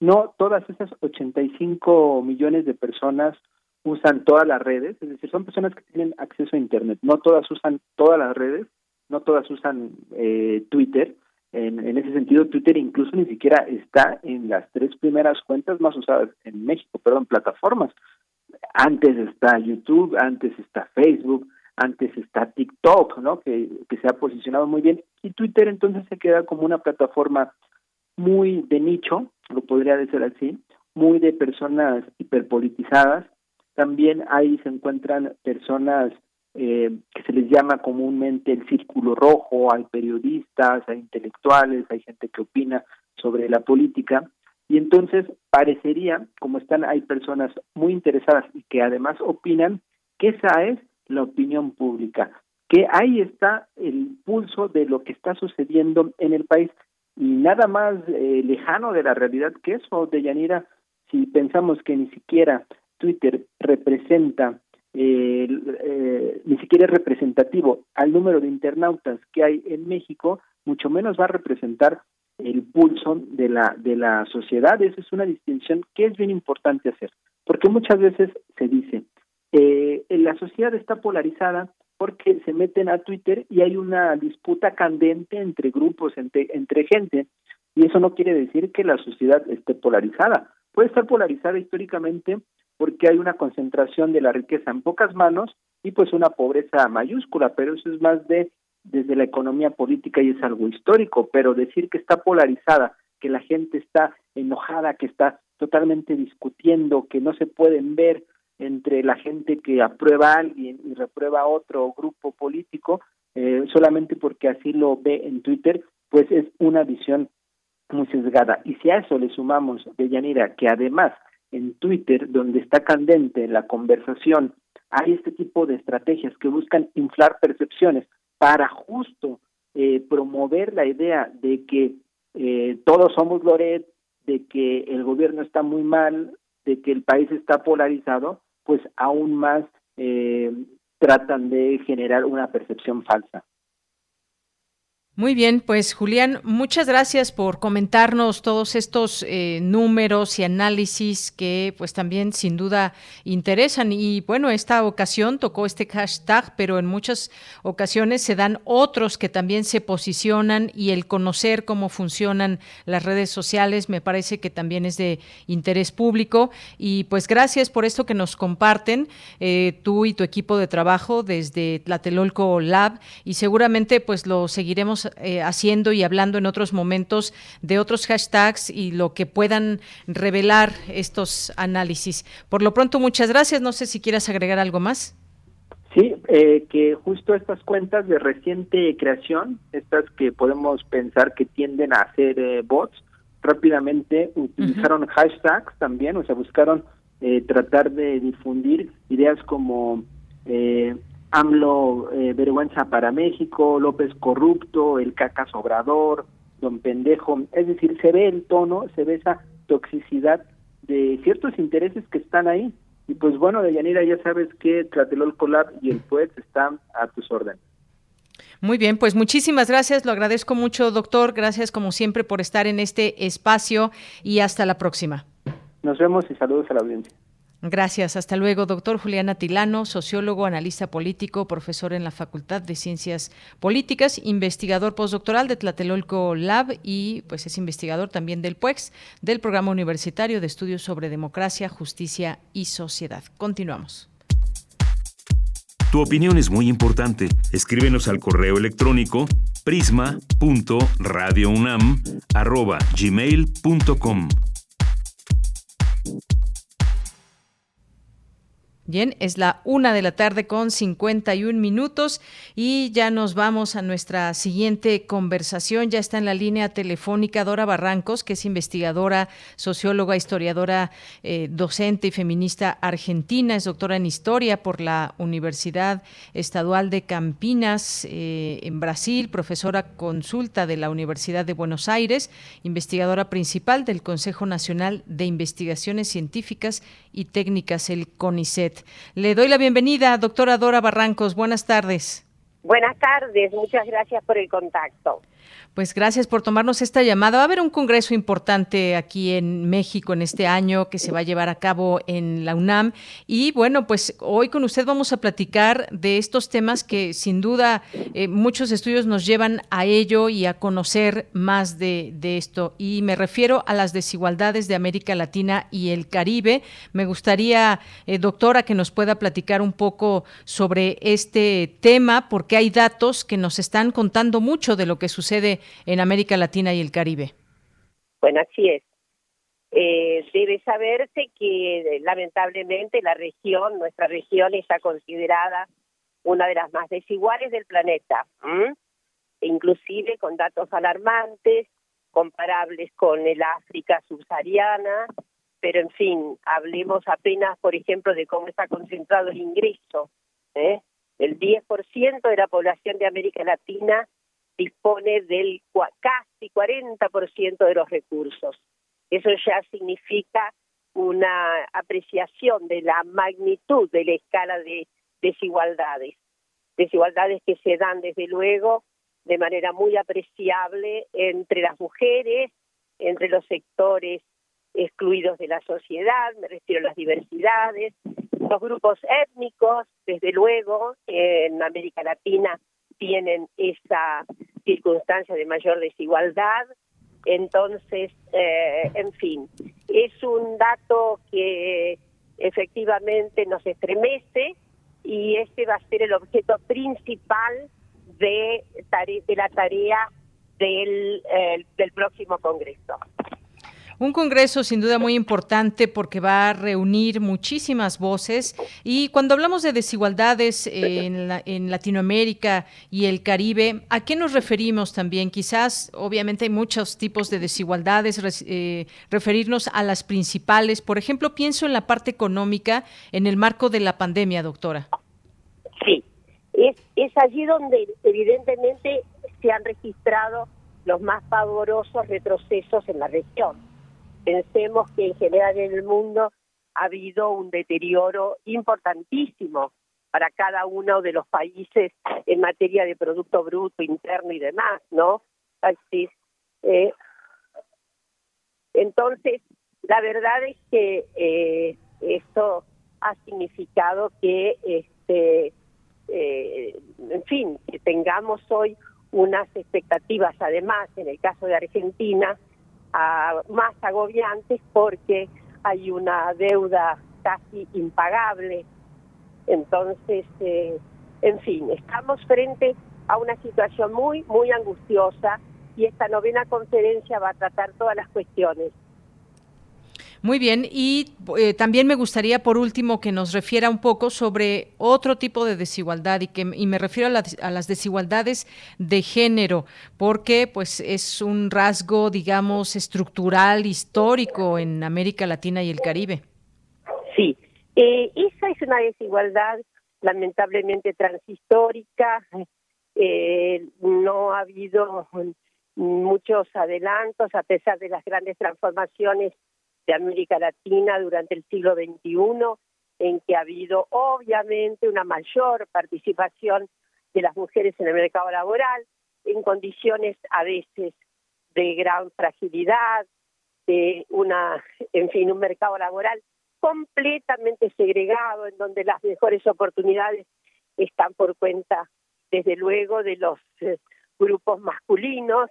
no todas esas 85 millones de personas usan todas las redes, es decir, son personas que tienen acceso a Internet, no todas usan todas las redes, no todas usan eh, Twitter, en, en, ese sentido Twitter incluso ni siquiera está en las tres primeras cuentas más usadas en México, perdón, plataformas. Antes está YouTube, antes está Facebook, antes está TikTok, ¿no? Que, que se ha posicionado muy bien y Twitter entonces se queda como una plataforma muy de nicho, lo podría decir así, muy de personas hiperpolitizadas. También ahí se encuentran personas eh, que se les llama comúnmente el círculo rojo, hay periodistas, hay intelectuales, hay gente que opina sobre la política. Y entonces parecería, como están, hay personas muy interesadas y que además opinan, que esa es la opinión pública, que ahí está el pulso de lo que está sucediendo en el país y nada más eh, lejano de la realidad que eso, de Yanira, si pensamos que ni siquiera Twitter representa, eh, eh, ni siquiera es representativo al número de internautas que hay en México, mucho menos va a representar el pulso de la de la sociedad. Esa es una distinción que es bien importante hacer, porque muchas veces se dice eh, la sociedad está polarizada porque se meten a Twitter y hay una disputa candente entre grupos, entre, entre gente, y eso no quiere decir que la sociedad esté polarizada. Puede estar polarizada históricamente porque hay una concentración de la riqueza en pocas manos y pues una pobreza mayúscula, pero eso es más de desde la economía política y es algo histórico, pero decir que está polarizada, que la gente está enojada, que está totalmente discutiendo, que no se pueden ver entre la gente que aprueba a alguien y reprueba a otro grupo político eh, solamente porque así lo ve en Twitter, pues es una visión muy sesgada. Y si a eso le sumamos, Yanira, que además en Twitter, donde está candente la conversación, hay este tipo de estrategias que buscan inflar percepciones para justo eh, promover la idea de que eh, todos somos Loret, de que el gobierno está muy mal, de que el país está polarizado, pues aún más eh, tratan de generar una percepción falsa. Muy bien, pues Julián, muchas gracias por comentarnos todos estos eh, números y análisis que pues también sin duda interesan. Y bueno, esta ocasión tocó este hashtag, pero en muchas ocasiones se dan otros que también se posicionan y el conocer cómo funcionan las redes sociales me parece que también es de interés público. Y pues gracias por esto que nos comparten eh, tú y tu equipo de trabajo desde Tlatelolco Lab y seguramente pues lo seguiremos eh, haciendo y hablando en otros momentos de otros hashtags y lo que puedan revelar estos análisis. Por lo pronto, muchas gracias. No sé si quieras agregar algo más. Sí, eh, que justo estas cuentas de reciente creación, estas que podemos pensar que tienden a hacer eh, bots, rápidamente utilizaron hashtags también, o sea, buscaron tratar de difundir ideas como eh, AMLO eh, vergüenza para México, López corrupto, el caca sobrador, don pendejo, es decir, se ve el tono, se ve esa toxicidad de ciertos intereses que están ahí. Y pues bueno, Deyanira, ya sabes que Tlatelolco Lab y el PUET están a tus órdenes. Muy bien, pues muchísimas gracias, lo agradezco mucho, doctor. Gracias como siempre por estar en este espacio y hasta la próxima. Nos vemos y saludos a la audiencia. Gracias. Hasta luego, doctor Julián Tilano, sociólogo, analista político, profesor en la Facultad de Ciencias Políticas, investigador postdoctoral de Tlatelolco Lab y pues es investigador también del PUEX, del Programa Universitario de Estudios sobre Democracia, Justicia y Sociedad. Continuamos. Tu opinión es muy importante. Escríbenos al correo electrónico prisma.radiounam@gmail.com. Bien, es la una de la tarde con 51 minutos y ya nos vamos a nuestra siguiente conversación. Ya está en la línea telefónica Dora Barrancos, que es investigadora, socióloga, historiadora, eh, docente y feminista argentina. Es doctora en historia por la Universidad Estadual de Campinas eh, en Brasil, profesora consulta de la Universidad de Buenos Aires, investigadora principal del Consejo Nacional de Investigaciones Científicas y Técnicas, el CONICET. Le doy la bienvenida, doctora Dora Barrancos. Buenas tardes. Buenas tardes, muchas gracias por el contacto. Pues gracias por tomarnos esta llamada. Va a haber un congreso importante aquí en México en este año que se va a llevar a cabo en la UNAM. Y bueno, pues hoy con usted vamos a platicar de estos temas que sin duda eh, muchos estudios nos llevan a ello y a conocer más de, esto. Y me refiero a las desigualdades de América Latina y el Caribe. Me gustaría, eh, doctora, que nos pueda platicar un poco sobre este tema, porque hay datos que nos están contando mucho de lo que sucede en América Latina y el Caribe. Bueno, así es. Eh, debe saberse que lamentablemente la región, nuestra región está considerada una de las más desiguales del planeta, inclusive con datos alarmantes, comparables con el África subsahariana, pero en fin, hablemos apenas, por ejemplo, de cómo está concentrado el ingreso. ¿eh? El 10% de la población de América Latina dispone del casi 40% de los recursos. Eso ya significa una apreciación de la magnitud de la escala de desigualdades. Desigualdades que se dan, desde luego, de manera muy apreciable entre las mujeres, entre los sectores excluidos de la sociedad, me refiero a las diversidades, los grupos étnicos, desde luego, en América Latina tienen esa circunstancia de mayor desigualdad. Entonces, eh, en fin, es un dato que efectivamente nos estremece y este va a ser el objeto principal de, de la tarea del, eh, del próximo Congreso. Un congreso sin duda muy importante porque va a reunir muchísimas voces y cuando hablamos de desigualdades en, en Latinoamérica y el Caribe, ¿a qué nos referimos también? Quizás, obviamente hay muchos tipos de desigualdades, eh, referirnos a las principales. Por ejemplo, pienso en la parte económica en el marco de la pandemia, doctora. Sí, es, es allí donde evidentemente se han registrado los más pavorosos retrocesos en la región Pensemos que en general en el mundo ha habido un deterioro importantísimo para cada uno de los países en materia de Producto Bruto Interno y demás, ¿no? Así, eh, entonces, la verdad es que eh, esto ha significado que, este, eh, en fin, que tengamos hoy unas expectativas, además, en el caso de Argentina, más agobiantes porque hay una deuda casi impagable. Entonces, eh, en fin, estamos frente a una situación muy, muy angustiosa y esta novena conferencia va a tratar todas las cuestiones muy bien, y eh, también me gustaría por último que nos refiera un poco sobre otro tipo de desigualdad y que y me refiero a, las desigualdades de género, porque pues es un rasgo, digamos, estructural, histórico en América Latina y el Caribe. Sí, eh, esa es una desigualdad lamentablemente transhistórica. Eh, no ha habido muchos adelantos a pesar de las grandes transformaciones de América Latina durante el siglo XXI, en que ha habido obviamente una mayor participación de las mujeres en el mercado laboral, en condiciones a veces de gran fragilidad, de una, en fin, un mercado laboral completamente segregado, en donde las mejores oportunidades están por cuenta, desde luego, de los eh, grupos masculinos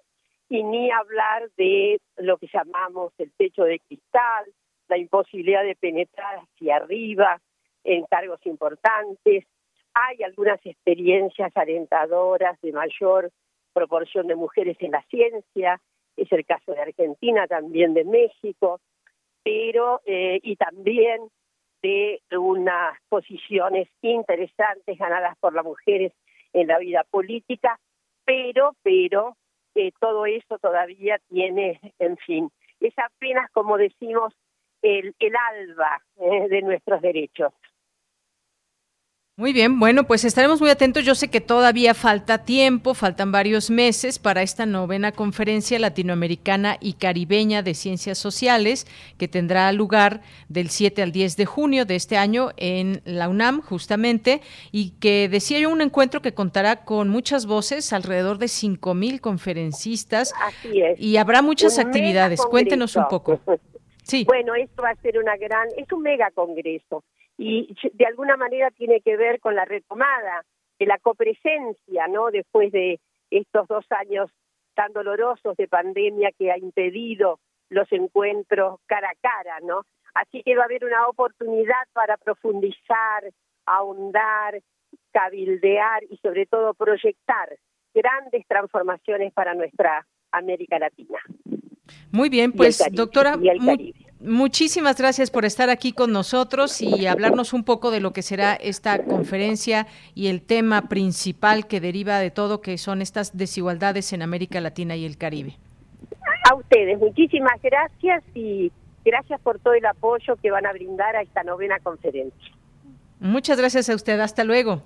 y ni hablar de lo que llamamos el techo de cristal, la imposibilidad de penetrar hacia arriba en cargos importantes. Hay algunas experiencias alentadoras de mayor proporción de mujeres en la ciencia, es el caso de Argentina, también de México, pero eh, y también de unas posiciones interesantes ganadas por las mujeres en la vida política, pero, pero eh, todo eso todavía tiene, en fin, es apenas, como decimos, el, el alba eh, de nuestros derechos. Muy bien, bueno, pues estaremos muy atentos. Yo sé que todavía falta tiempo, faltan varios meses para esta novena conferencia latinoamericana y caribeña de ciencias sociales que tendrá lugar del 7 al 10 de junio de este año en la UNAM, justamente, y que decía yo un encuentro que contará con muchas voces, alrededor de 5 mil conferencistas. Así es. Y habrá muchas actividades. Cuéntenos un poco. Sí. Bueno, esto va a ser una gran, es un mega congreso y de alguna manera tiene que ver con la retomada de la copresencia, ¿no? Después de estos dos años tan dolorosos de pandemia que ha impedido los encuentros cara a cara, ¿no? Así que va a haber una oportunidad para profundizar, ahondar, cabildear y sobre todo proyectar grandes transformaciones para nuestra América Latina. Muy bien, pues doctora, muchísimas gracias por estar aquí con nosotros y hablarnos un poco de lo que será esta conferencia y el tema principal que deriva de todo, que son estas desigualdades en América Latina y el Caribe. A ustedes, muchísimas gracias y gracias por todo el apoyo que van a brindar a esta novena conferencia. Muchas gracias a usted, hasta luego.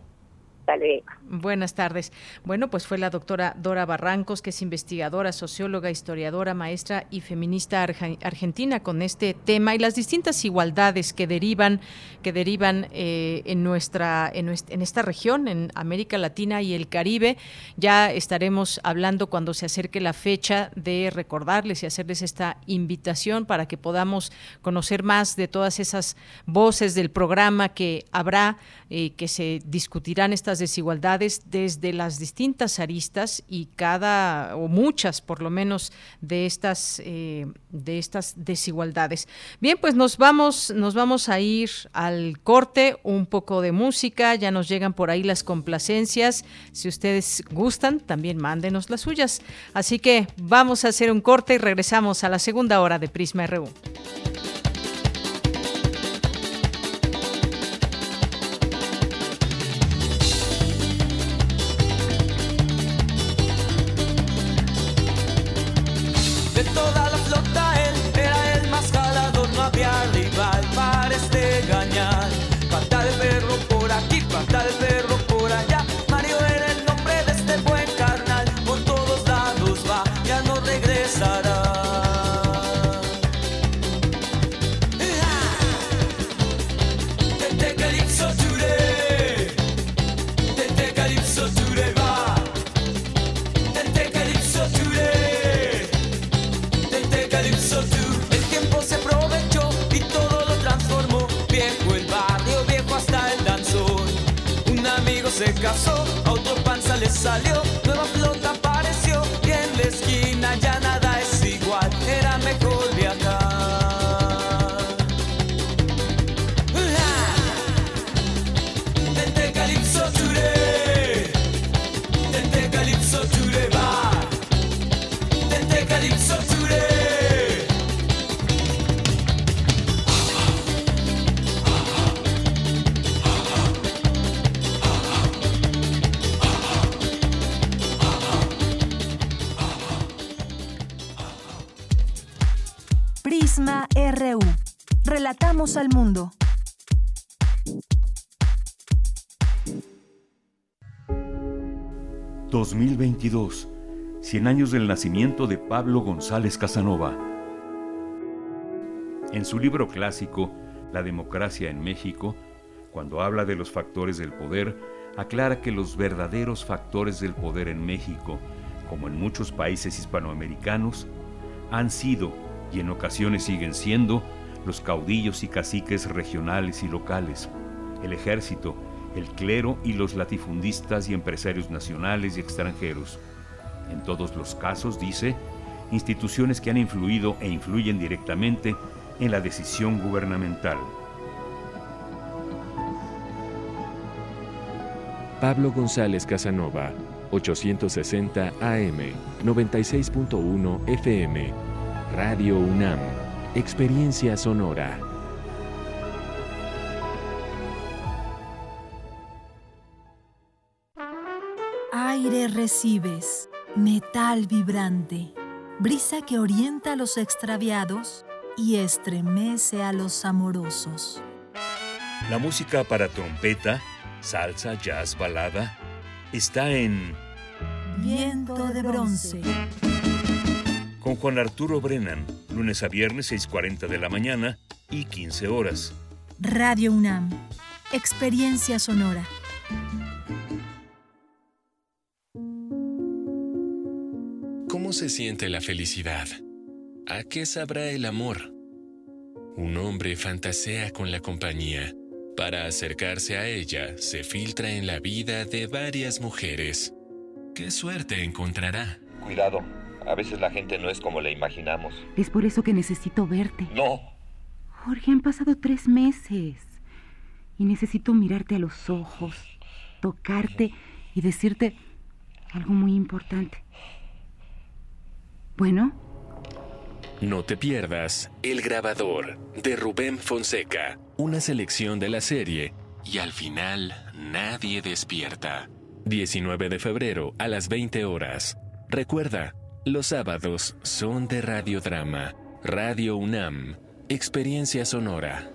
Buenas tardes. Bueno, pues fue la doctora Dora Barrancos, que es investigadora, socióloga, historiadora, maestra y feminista argentina con este tema y las distintas igualdades que derivan, que derivan eh, en nuestra, en, en esta región, en América Latina y el Caribe. Ya estaremos hablando cuando se acerque la fecha de recordarles y hacerles esta invitación para que podamos conocer más de todas esas voces del programa que habrá, eh, que se discutirán estas desigualdades desde las distintas aristas y cada o muchas por lo menos de estas eh, de estas desigualdades. Bien, pues nos vamos nos vamos a ir al corte, un poco de música, ya nos llegan por ahí las complacencias. Si ustedes gustan, también mándenos las suyas. Así que vamos a hacer un corte y regresamos a la segunda hora de Prisma RU. Al mundo. ...2022... 100 años del nacimiento de Pablo González Casanova. En su libro clásico, La democracia en México, cuando habla de los factores del poder, aclara que los verdaderos factores del poder en México, como en muchos países hispanoamericanos, han sido y en ocasiones siguen siendo los caudillos y caciques regionales y locales, el ejército, el clero y los latifundistas y empresarios nacionales y extranjeros. En todos los casos, dice, instituciones que han influido e influyen directamente en la decisión gubernamental. Pablo González Casanova, 860 AM, 96.1 FM. Radio UNAM, Experiencia Sonora. Aire recibes, metal vibrante, brisa que orienta a los extraviados y estremece a los amorosos. La música para trompeta, salsa, jazz, balada, está en Viento de bronce. Con Juan Arturo Brennan, lunes a viernes 6.40 de la mañana y 15 horas. Radio UNAM. Experiencia sonora. ¿Cómo se siente la felicidad? ¿A qué sabrá el amor? Un hombre fantasea con la compañía. Para acercarse a ella, se filtra en la vida de varias mujeres. ¿Qué suerte encontrará? Cuidado, a veces la gente no es como la imaginamos. Es por eso que necesito verte. No. Jorge, han pasado tres meses. Y necesito mirarte a los ojos, tocarte y decirte algo muy importante. Bueno. No te pierdas El Grabador de Rubén Fonseca, una selección de la serie y al final nadie despierta. 19 de febrero a las 20 horas. Recuerda, los sábados son de radiodrama. Radio UNAM, experiencia sonora.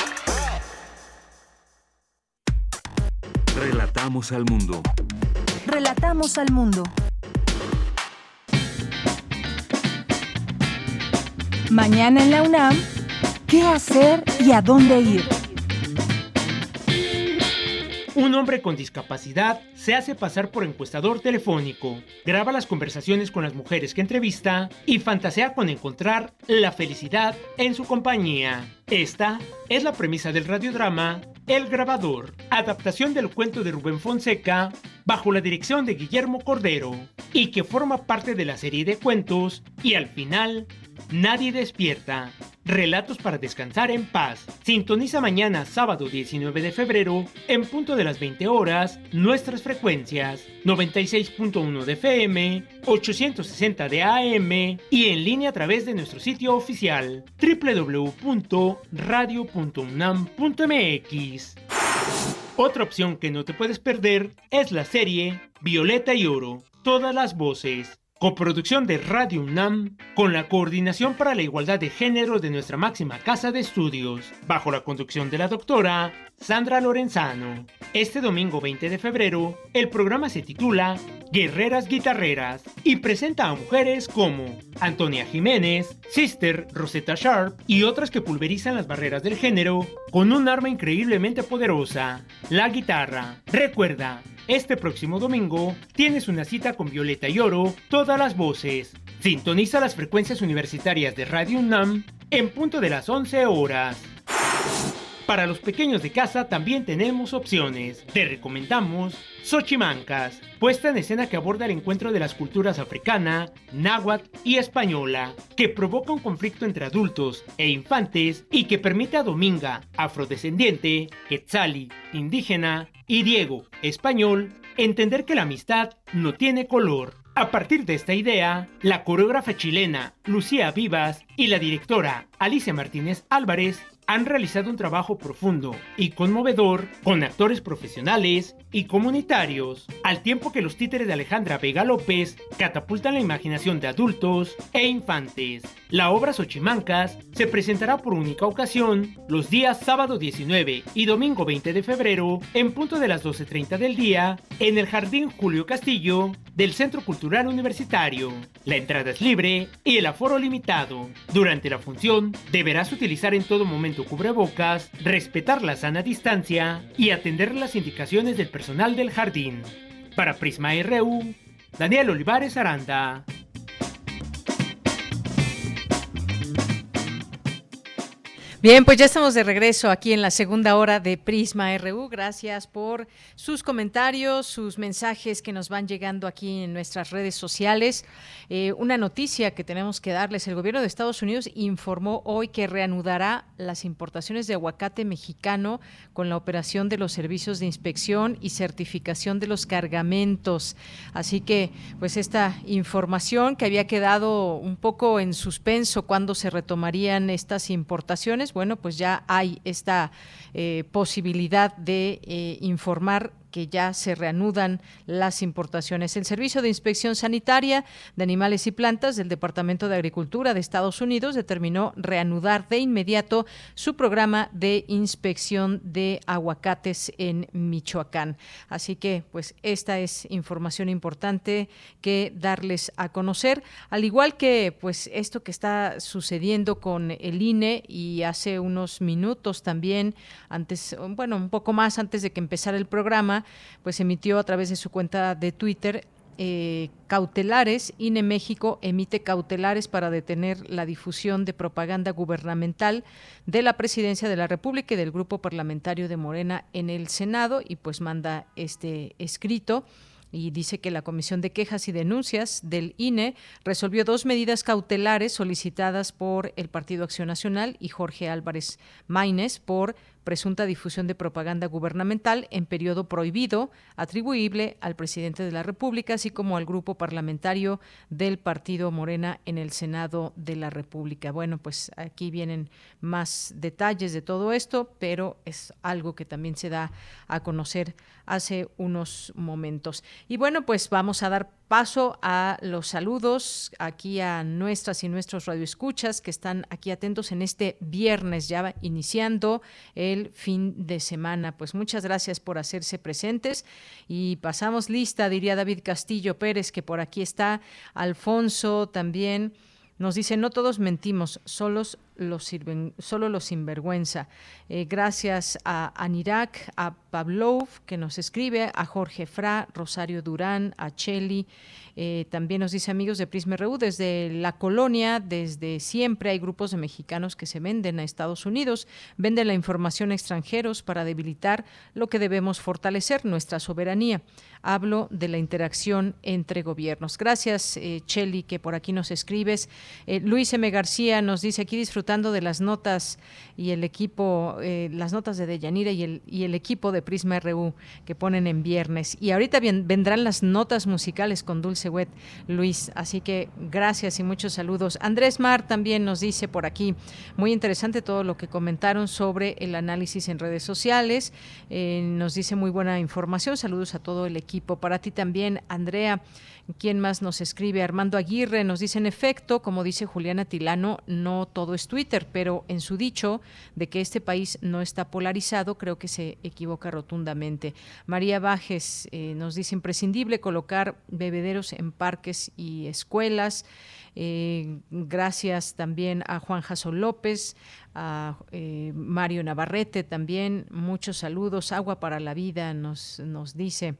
Relatamos al mundo. Relatamos al mundo. Mañana en la UNAM, ¿qué hacer y a dónde ir? Un hombre con discapacidad se hace pasar por encuestador telefónico, graba las conversaciones con las mujeres que entrevista y fantasea con encontrar la felicidad en su compañía. Esta es la premisa del radiodrama El Grabador, adaptación del cuento de Rubén Fonseca bajo la dirección de Guillermo Cordero y que forma parte de la serie de cuentos y al final Nadie despierta. Relatos para descansar en paz. Sintoniza mañana, sábado 19 de febrero, en punto de las 20 horas, nuestras frecuencias 96.1 de FM, 860 de AM y en línea a través de nuestro sitio oficial www.radio.unam.mx. Otra opción que no te puedes perder es la serie Violeta y Oro, todas las voces coproducción de Radio UNAM con la Coordinación para la Igualdad de Género de nuestra máxima casa de estudios, bajo la conducción de la doctora Sandra Lorenzano. Este domingo 20 de febrero, el programa se titula Guerreras Guitarreras y presenta a mujeres como Antonia Jiménez, Sister Rosetta Sharp y otras que pulverizan las barreras del género con un arma increíblemente poderosa, la guitarra. Recuerda, este próximo domingo tienes una cita con Violeta y Oro, todas las voces. Sintoniza las frecuencias universitarias de Radio UNAM en punto de las 11 horas. Para los pequeños de casa también tenemos opciones. Te recomendamos Xochimancas, puesta en escena que aborda el encuentro de las culturas africana, náhuatl y española, que provoca un conflicto entre adultos e infantes y que permite a Dominga, afrodescendiente, Quetzali, indígena, y Diego, español, entender que la amistad no tiene color. A partir de esta idea, la coreógrafa chilena Lucía Vivas y la directora Alicia Martínez Álvarez han realizado un trabajo profundo y conmovedor con actores profesionales y comunitarios, al tiempo que los títeres de Alejandra Vega López catapultan la imaginación de adultos e infantes. La obra Xochimancas se presentará por única ocasión los días sábado 19 y domingo 20 de febrero en punto de las 12.30 del día en el Jardín Julio Castillo del Centro Cultural Universitario. La entrada es libre y el aforo limitado. Durante la función deberás utilizar en todo momento cubrebocas, respetar la sana distancia y atender las indicaciones del personal del jardín. Para Prisma RU, Daniel Olivares Aranda. Bien, pues ya estamos de regreso aquí en la segunda hora de Prisma RU. Gracias por sus comentarios, sus mensajes que nos van llegando aquí en nuestras redes sociales. Eh, una noticia que tenemos que darles. El gobierno de Estados Unidos informó hoy que reanudará las importaciones de aguacate mexicano con la operación de los servicios de inspección y certificación de los cargamentos. Así que, pues esta información que había quedado un poco en suspenso cuando se retomarían estas importaciones, bueno, pues ya hay esta eh, posibilidad de eh, informar que ya se reanudan las importaciones. El Servicio de Inspección Sanitaria de Animales y Plantas del Departamento de Agricultura de Estados Unidos determinó reanudar de inmediato su programa de inspección de aguacates en Michoacán. Así que, pues, esta es información importante que darles a conocer, al igual que, pues, esto que está sucediendo con el INE y hace unos minutos también, antes, bueno, un poco más antes de que empezara el programa, pues emitió a través de su cuenta de Twitter eh, cautelares. INE México emite cautelares para detener la difusión de propaganda gubernamental de la Presidencia de la República y del Grupo Parlamentario de Morena en el Senado y pues manda este escrito y dice que la Comisión de Quejas y Denuncias del INE resolvió dos medidas cautelares solicitadas por el Partido Acción Nacional y Jorge Álvarez Maínez por presunta difusión de propaganda gubernamental en periodo prohibido, atribuible al presidente de la República, así como al grupo parlamentario del Partido Morena en el Senado de la República. Bueno, pues aquí vienen más detalles de todo esto, pero es algo que también se da a conocer hace unos momentos. Y bueno, pues vamos a dar paso a los saludos aquí a nuestras y nuestros radioescuchas que están aquí atentos en este viernes ya iniciando el fin de semana. Pues muchas gracias por hacerse presentes y pasamos lista, diría David Castillo Pérez, que por aquí está, Alfonso también. Nos dice, no todos mentimos, solos los sirven, solo los sinvergüenza. Eh, gracias a Anirak, a Pavlov, que nos escribe, a Jorge Fra, Rosario Durán, a Cheli. Eh, también nos dice amigos de Prisma RU, desde la colonia, desde siempre hay grupos de mexicanos que se venden a Estados Unidos, venden la información a extranjeros para debilitar lo que debemos fortalecer, nuestra soberanía. Hablo de la interacción entre gobiernos. Gracias, eh, Cheli, que por aquí nos escribes. Luis M. García nos dice aquí disfrutar de las notas y el equipo, eh, las notas de Deyanira y el, y el equipo de Prisma RU que ponen en viernes. Y ahorita vendrán las notas musicales con Dulce Wet, Luis. Así que gracias y muchos saludos. Andrés Mar también nos dice por aquí, muy interesante todo lo que comentaron sobre el análisis en redes sociales. Eh, nos dice muy buena información. Saludos a todo el equipo. Para ti también, Andrea. ¿Quién más nos escribe? Armando Aguirre nos dice, en efecto, como dice Juliana Tilano, no todo es Twitter, pero en su dicho de que este país no está polarizado, creo que se equivoca rotundamente. María Bajes eh, nos dice, imprescindible colocar bebederos en parques y escuelas. Eh, gracias también a Juan Jaso López, a eh, Mario Navarrete también. Muchos saludos. Agua para la vida nos, nos dice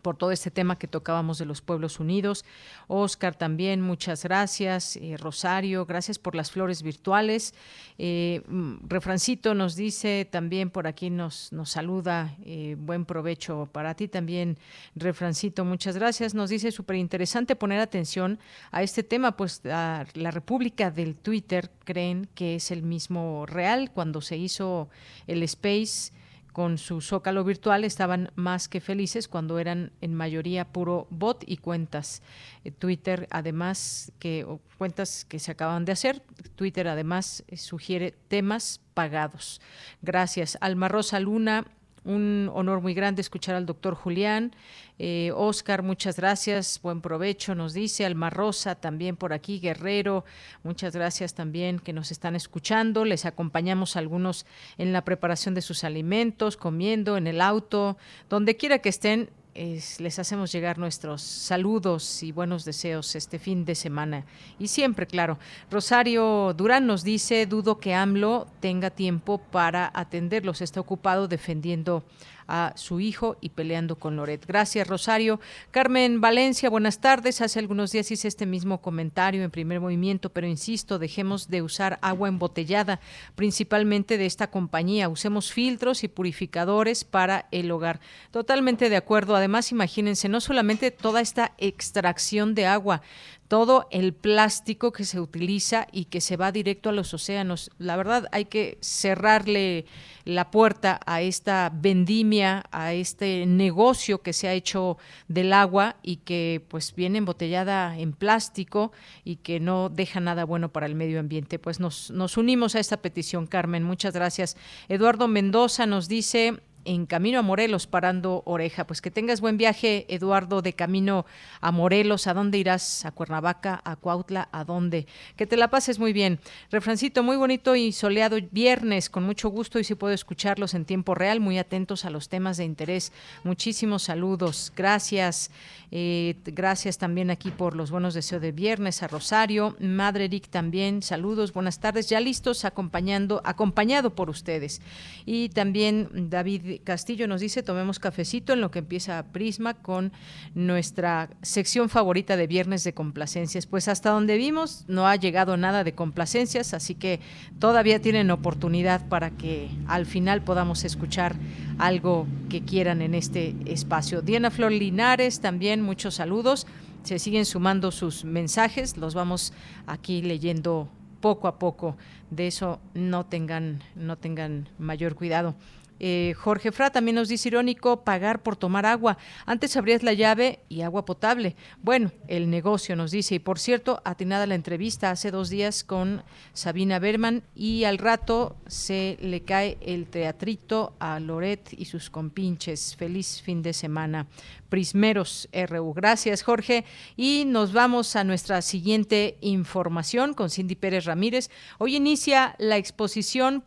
por todo este tema que tocábamos de los pueblos unidos. Oscar también, muchas gracias. Eh, Rosario, gracias por las flores virtuales. Eh, mm, Refrancito nos dice también por aquí, nos, nos saluda, eh, buen provecho para ti también, Refrancito, muchas gracias. Nos dice súper interesante poner atención a este tema, pues la República del Twitter creen que es el mismo real cuando se hizo el Space con su zócalo virtual estaban más que felices cuando eran en mayoría puro bot y cuentas. Eh, Twitter además que cuentas que se acaban de hacer, Twitter además eh, sugiere temas pagados. Gracias. Alma Rosa Luna un honor muy grande escuchar al doctor Julián. Eh, Oscar, muchas gracias, buen provecho, nos dice. Alma Rosa, también por aquí, Guerrero, muchas gracias también que nos están escuchando. Les acompañamos algunos en la preparación de sus alimentos, comiendo, en el auto, donde quiera que estén les hacemos llegar nuestros saludos y buenos deseos este fin de semana. Y siempre, claro. Rosario Durán nos dice, dudo que AMLO tenga tiempo para atenderlos. Está ocupado defendiendo a su hijo y peleando con Loret. Gracias, Rosario. Carmen Valencia, buenas tardes. Hace algunos días hice este mismo comentario en primer movimiento, pero insisto, dejemos de usar agua embotellada, principalmente de esta compañía. Usemos filtros y purificadores para el hogar. Totalmente de acuerdo. Además, imagínense, no solamente toda esta extracción de agua, todo el plástico que se utiliza y que se va directo a los océanos. La verdad hay que cerrarle la puerta a esta vendimia, a este negocio que se ha hecho del agua y que pues viene embotellada en plástico y que no deja nada bueno para el medio ambiente. Pues nos, nos unimos a esta petición, Carmen. Muchas gracias. Eduardo Mendoza nos dice, en camino a Morelos, parando oreja. Pues que tengas buen viaje, Eduardo, de camino a Morelos. ¿A dónde irás? ¿A Cuernavaca? ¿A Cuautla? ¿A dónde? Que te la pases muy bien. Refrancito, muy bonito y soleado viernes, con mucho gusto y si puedo escucharlos en tiempo real, muy atentos a los temas de interés. Muchísimos saludos. Gracias. Eh, gracias también aquí por los buenos deseos de viernes a Rosario. Madre Eric también, saludos, buenas tardes. Ya listos, acompañando, acompañado por ustedes. Y también David Castillo nos dice, tomemos cafecito en lo que empieza Prisma con nuestra sección favorita de viernes de complacencias. Pues hasta donde vimos no ha llegado nada de complacencias, así que todavía tienen oportunidad para que al final podamos escuchar algo que quieran en este espacio. Diana Flor Linares, también muchos saludos. Se siguen sumando sus mensajes, los vamos aquí leyendo poco a poco. De eso no tengan, no tengan mayor cuidado. Eh, Jorge Fra también nos dice irónico pagar por tomar agua. Antes abrías la llave y agua potable. Bueno, el negocio nos dice. Y por cierto, atinada la entrevista hace dos días con Sabina Berman y al rato se le cae el teatrito a Loret y sus compinches. Feliz fin de semana. Prismeros RU. Gracias, Jorge. Y nos vamos a nuestra siguiente información con Cindy Pérez Ramírez. Hoy inicia la exposición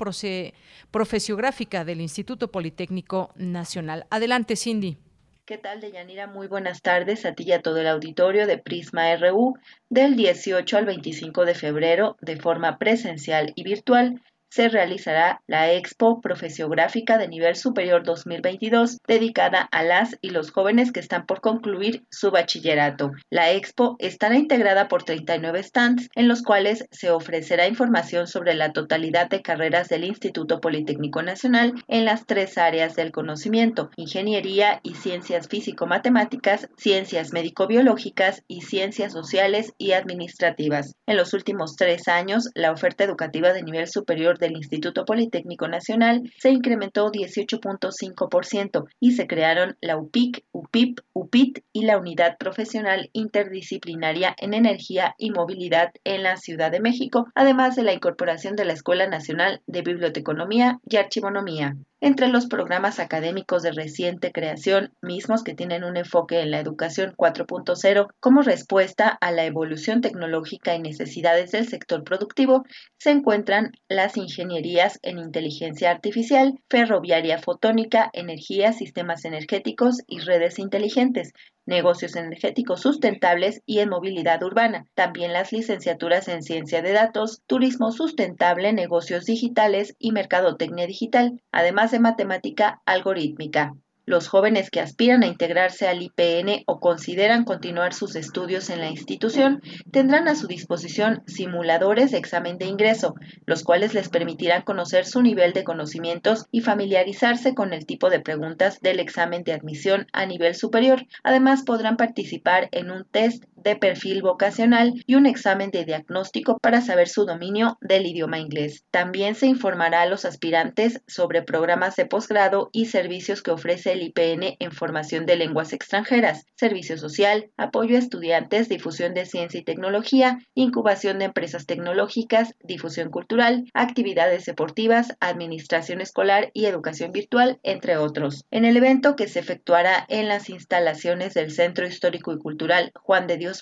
profesiográfica del Instituto Politécnico Nacional. Adelante, Cindy. ¿Qué tal, Deyanira? Muy buenas tardes a ti y a todo el auditorio de Prisma RU del 18 al 25 de febrero de forma presencial y virtual se realizará la Expo Profesiográfica de Nivel Superior 2022, dedicada a las y los jóvenes que están por concluir su bachillerato. La Expo estará integrada por 39 stands, en los cuales se ofrecerá información sobre la totalidad de carreras del Instituto Politécnico Nacional en las tres áreas del conocimiento, ingeniería y ciencias físico-matemáticas, ciencias médico-biológicas y ciencias sociales y administrativas. En los últimos tres años, la oferta educativa de nivel superior del Instituto Politécnico Nacional se incrementó 18.5% y se crearon la UPIC, UPIP, UPIT y la Unidad Profesional Interdisciplinaria en Energía y Movilidad en la Ciudad de México, además de la incorporación de la Escuela Nacional de Biblioteconomía y Archivonomía entre los programas académicos de reciente creación, mismos que tienen un enfoque en la educación 4.0 como respuesta a la evolución tecnológica y necesidades del sector productivo, se encuentran las ingenierías en inteligencia artificial, ferroviaria fotónica, energía, sistemas energéticos y redes inteligentes, negocios energéticos sustentables y en movilidad urbana. También las licenciaturas en ciencia de datos, turismo sustentable, negocios digitales y mercadotecnia digital, además de matemática algorítmica. Los jóvenes que aspiran a integrarse al IPN o consideran continuar sus estudios en la institución tendrán a su disposición simuladores de examen de ingreso, los cuales les permitirán conocer su nivel de conocimientos y familiarizarse con el tipo de preguntas del examen de admisión a nivel superior. Además, podrán participar en un test de perfil vocacional y un examen de diagnóstico para saber su dominio del idioma inglés. También se informará a los aspirantes sobre programas de posgrado y servicios que ofrece el IPN en formación de lenguas extranjeras, servicio social, apoyo a estudiantes, difusión de ciencia y tecnología, incubación de empresas tecnológicas, difusión cultural, actividades deportivas, administración escolar y educación virtual, entre otros. En el evento que se efectuará en las instalaciones del Centro Histórico y Cultural Juan de Dios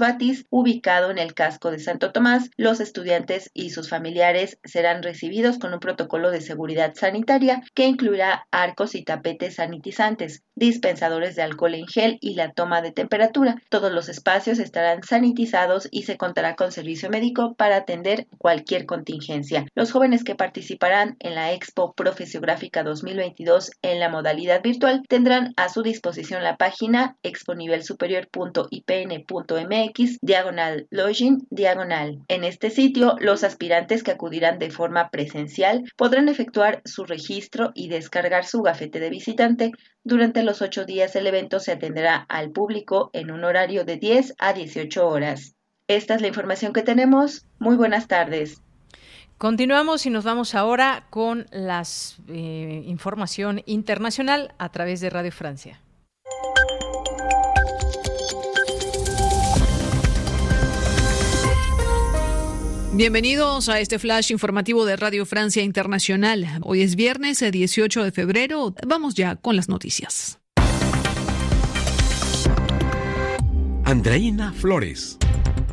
Ubicado en el casco de Santo Tomás, los estudiantes y sus familiares serán recibidos con un protocolo de seguridad sanitaria que incluirá arcos y tapetes sanitizantes, dispensadores de alcohol en gel y la toma de temperatura. Todos los espacios estarán sanitizados y se contará con servicio médico para atender cualquier contingencia. Los jóvenes que participarán en la Expo Profesiográfica 2022 en la modalidad virtual tendrán a su disposición la página exponivelSuperior.ipn.mx diagonal login diagonal. En este sitio, los aspirantes que acudirán de forma presencial podrán efectuar su registro y descargar su gafete de visitante. Durante los ocho días el evento se atenderá al público en un horario de 10 a 18 horas. Esta es la información que tenemos. Muy buenas tardes. Continuamos y nos vamos ahora con la eh, información internacional a través de Radio Francia. Bienvenidos a este flash informativo de Radio Francia Internacional. Hoy es viernes 18 de febrero. Vamos ya con las noticias. Andreina Flores.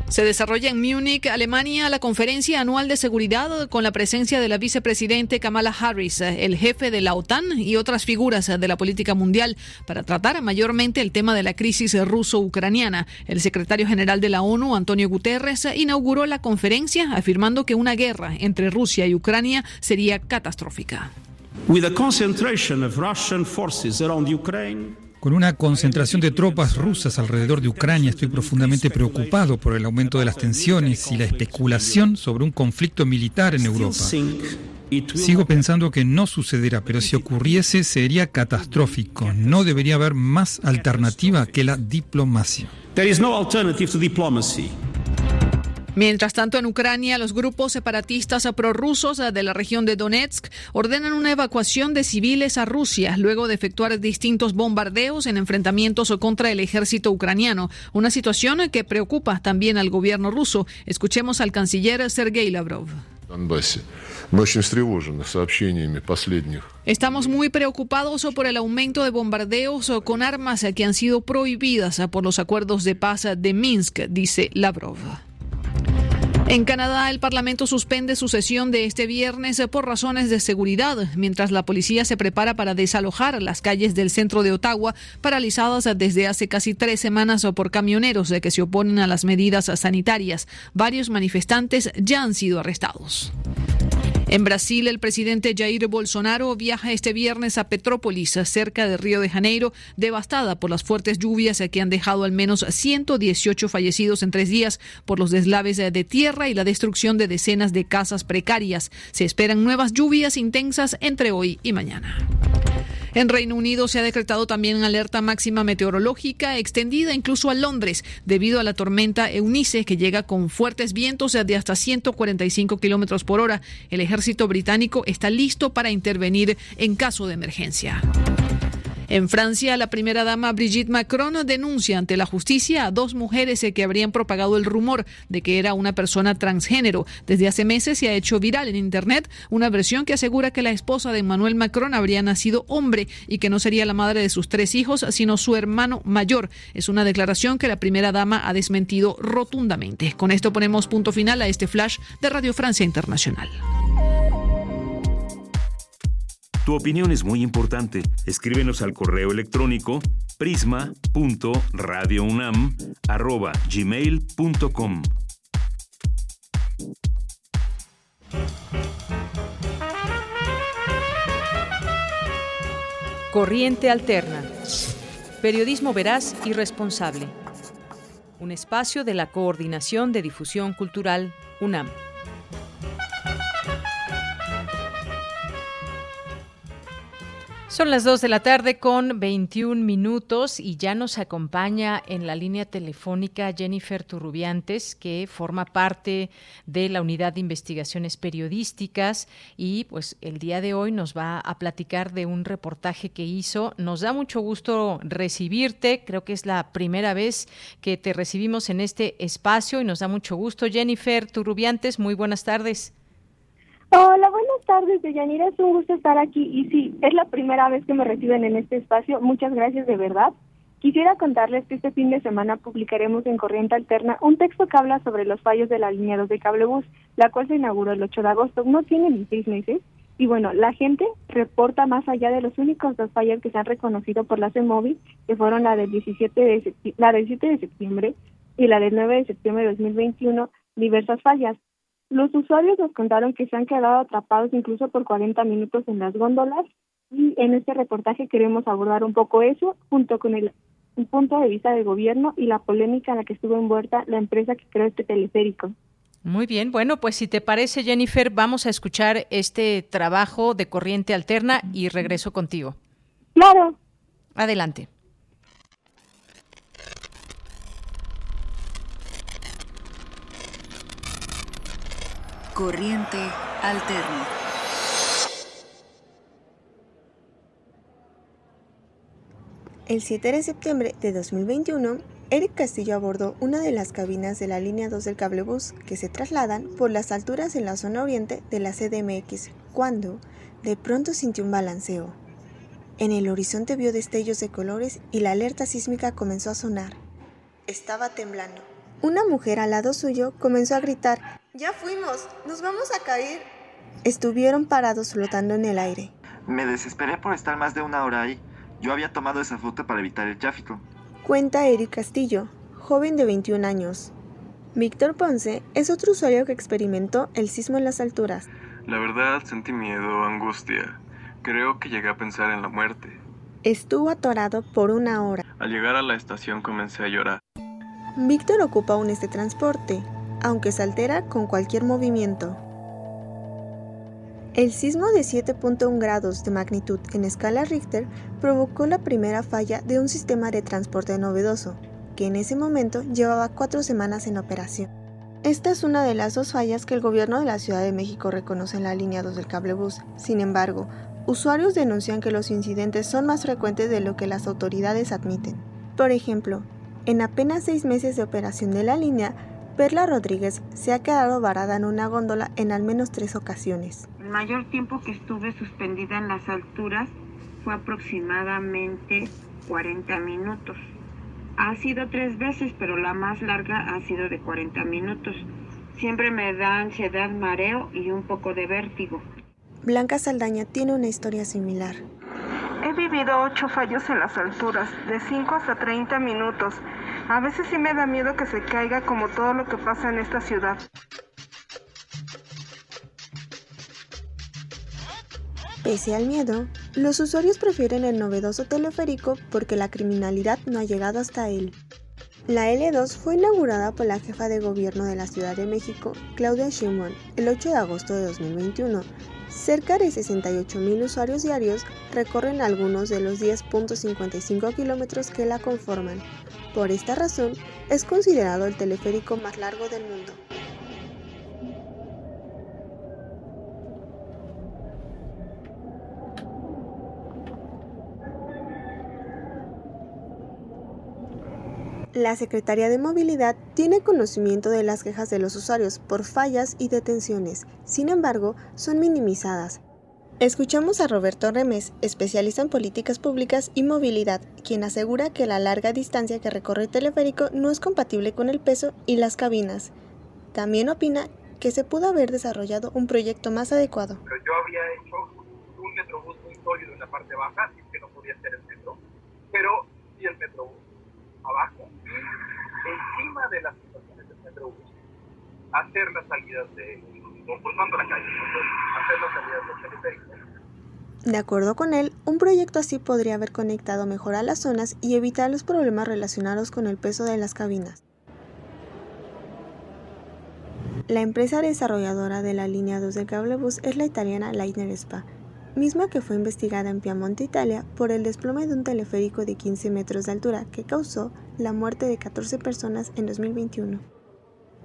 Se desarrolla en Múnich, Alemania, la conferencia anual de seguridad con la presencia de la vicepresidente Kamala Harris, el jefe de la OTAN y otras figuras de la política mundial para tratar mayormente el tema de la crisis ruso-ucraniana. El secretario general de la ONU, Antonio Guterres, inauguró la conferencia afirmando que una guerra entre Rusia y Ucrania sería catastrófica. With a concentration of Russian forces around Ukraine, con una concentración de tropas rusas alrededor de Ucrania, estoy profundamente preocupado por el aumento de las tensiones y la especulación sobre un conflicto militar en Europa. Sigo pensando que no sucederá, pero si ocurriese sería catastrófico. No debería haber más alternativa que la diplomacia. Mientras tanto, en Ucrania, los grupos separatistas prorrusos de la región de Donetsk ordenan una evacuación de civiles a Rusia luego de efectuar distintos bombardeos en enfrentamientos contra el ejército ucraniano, una situación que preocupa también al gobierno ruso. Escuchemos al canciller Sergei Lavrov. Estamos muy preocupados por el aumento de bombardeos con armas que han sido prohibidas por los acuerdos de paz de Minsk, dice Lavrov. En Canadá, el Parlamento suspende su sesión de este viernes por razones de seguridad, mientras la policía se prepara para desalojar las calles del centro de Ottawa, paralizadas desde hace casi tres semanas por camioneros que se oponen a las medidas sanitarias. Varios manifestantes ya han sido arrestados. En Brasil, el presidente Jair Bolsonaro viaja este viernes a Petrópolis, cerca de Río de Janeiro, devastada por las fuertes lluvias que han dejado al menos 118 fallecidos en tres días por los deslaves de tierra y la destrucción de decenas de casas precarias. Se esperan nuevas lluvias intensas entre hoy y mañana. En Reino Unido se ha decretado también alerta máxima meteorológica extendida incluso a Londres debido a la tormenta Eunice que llega con fuertes vientos de hasta 145 kilómetros por hora. El ejército británico está listo para intervenir en caso de emergencia. En Francia, la primera dama Brigitte Macron denuncia ante la justicia a dos mujeres que habrían propagado el rumor de que era una persona transgénero. Desde hace meses se ha hecho viral en Internet una versión que asegura que la esposa de Emmanuel Macron habría nacido hombre y que no sería la madre de sus tres hijos, sino su hermano mayor. Es una declaración que la primera dama ha desmentido rotundamente. Con esto ponemos punto final a este flash de Radio Francia Internacional. Tu opinión es muy importante. Escríbenos al correo electrónico prisma.radiounam@gmail.com. Corriente Alterna. Periodismo veraz y responsable. Un espacio de la Coordinación de Difusión Cultural UNAM. Son las 2 de la tarde con 21 minutos y ya nos acompaña en la línea telefónica Jennifer Turrubiantes, que forma parte de la Unidad de Investigaciones Periodísticas y pues el día de hoy nos va a platicar de un reportaje que hizo. Nos da mucho gusto recibirte, creo que es la primera vez que te recibimos en este espacio y nos da mucho gusto. Jennifer Turrubiantes, muy buenas tardes. Hola, buenas tardes, Deyanira. Es un gusto estar aquí. Y sí, es la primera vez que me reciben en este espacio. Muchas gracias, de verdad. Quisiera contarles que este fin de semana publicaremos en Corriente Alterna un texto que habla sobre los fallos de la línea 2 de Cablebús, la cual se inauguró el 8 de agosto. No tiene ni seis meses. Y bueno, la gente reporta más allá de los únicos dos fallos que se han reconocido por la CEMOVI, que fueron la del 17 de, la del 7 de septiembre y la del 9 de septiembre de 2021, diversas fallas. Los usuarios nos contaron que se han quedado atrapados incluso por 40 minutos en las góndolas y en este reportaje queremos abordar un poco eso junto con el, punto de vista del gobierno y la polémica en la que estuvo envuelta la empresa que creó este teleférico. Muy bien, bueno, pues si te parece, Jennifer, vamos a escuchar este trabajo de corriente alterna y regreso contigo. Claro. Adelante. Corriente Alterna. El 7 de septiembre de 2021, Eric Castillo abordó una de las cabinas de la línea 2 del cablebús que se trasladan por las alturas en la zona oriente de la CDMX, cuando de pronto sintió un balanceo. En el horizonte vio destellos de colores y la alerta sísmica comenzó a sonar. Estaba temblando. Una mujer al lado suyo comenzó a gritar, Ya fuimos, nos vamos a caer. Estuvieron parados flotando en el aire. Me desesperé por estar más de una hora ahí. Yo había tomado esa ruta para evitar el tráfico. Cuenta Eric Castillo, joven de 21 años. Víctor Ponce es otro usuario que experimentó el sismo en las alturas. La verdad sentí miedo, angustia. Creo que llegué a pensar en la muerte. Estuvo atorado por una hora. Al llegar a la estación comencé a llorar. Víctor ocupa aún este transporte, aunque se altera con cualquier movimiento. El sismo de 7.1 grados de magnitud en escala Richter provocó la primera falla de un sistema de transporte novedoso, que en ese momento llevaba cuatro semanas en operación. Esta es una de las dos fallas que el gobierno de la Ciudad de México reconoce en la línea 2 del cablebús. Sin embargo, usuarios denuncian que los incidentes son más frecuentes de lo que las autoridades admiten. Por ejemplo, en apenas seis meses de operación de la línea, Perla Rodríguez se ha quedado varada en una góndola en al menos tres ocasiones. El mayor tiempo que estuve suspendida en las alturas fue aproximadamente 40 minutos. Ha sido tres veces, pero la más larga ha sido de 40 minutos. Siempre me da ansiedad, mareo y un poco de vértigo. Blanca Saldaña tiene una historia similar. He vivido ocho fallos en las alturas, de 5 hasta 30 minutos. A veces sí me da miedo que se caiga como todo lo que pasa en esta ciudad. Pese al miedo, los usuarios prefieren el novedoso teleférico porque la criminalidad no ha llegado hasta él. La L2 fue inaugurada por la jefa de gobierno de la Ciudad de México, Claudia Sheinbaum, el 8 de agosto de 2021. Cerca de 68.000 usuarios diarios recorren algunos de los 10.55 kilómetros que la conforman. Por esta razón, es considerado el teleférico más largo del mundo. La Secretaría de Movilidad tiene conocimiento de las quejas de los usuarios por fallas y detenciones, sin embargo, son minimizadas. Escuchamos a Roberto Remes, especialista en políticas públicas y movilidad, quien asegura que la larga distancia que recorre el teleférico no es compatible con el peso y las cabinas. También opina que se pudo haber desarrollado un proyecto más adecuado. yo había hecho un metrobús muy sólido en la parte baja, así que no podía ser el metro, pero sí el metrobús abajo, encima de las estaciones del metrobús, hacer las salidas de, conformando la calle, hacer las salidas teleférico. De acuerdo con él, un proyecto así podría haber conectado mejor a las zonas y evitar los problemas relacionados con el peso de las cabinas. La empresa desarrolladora de la línea 2 de cablebus es la italiana Lightner Spa, misma que fue investigada en Piamonte, Italia, por el desplome de un teleférico de 15 metros de altura que causó la muerte de 14 personas en 2021.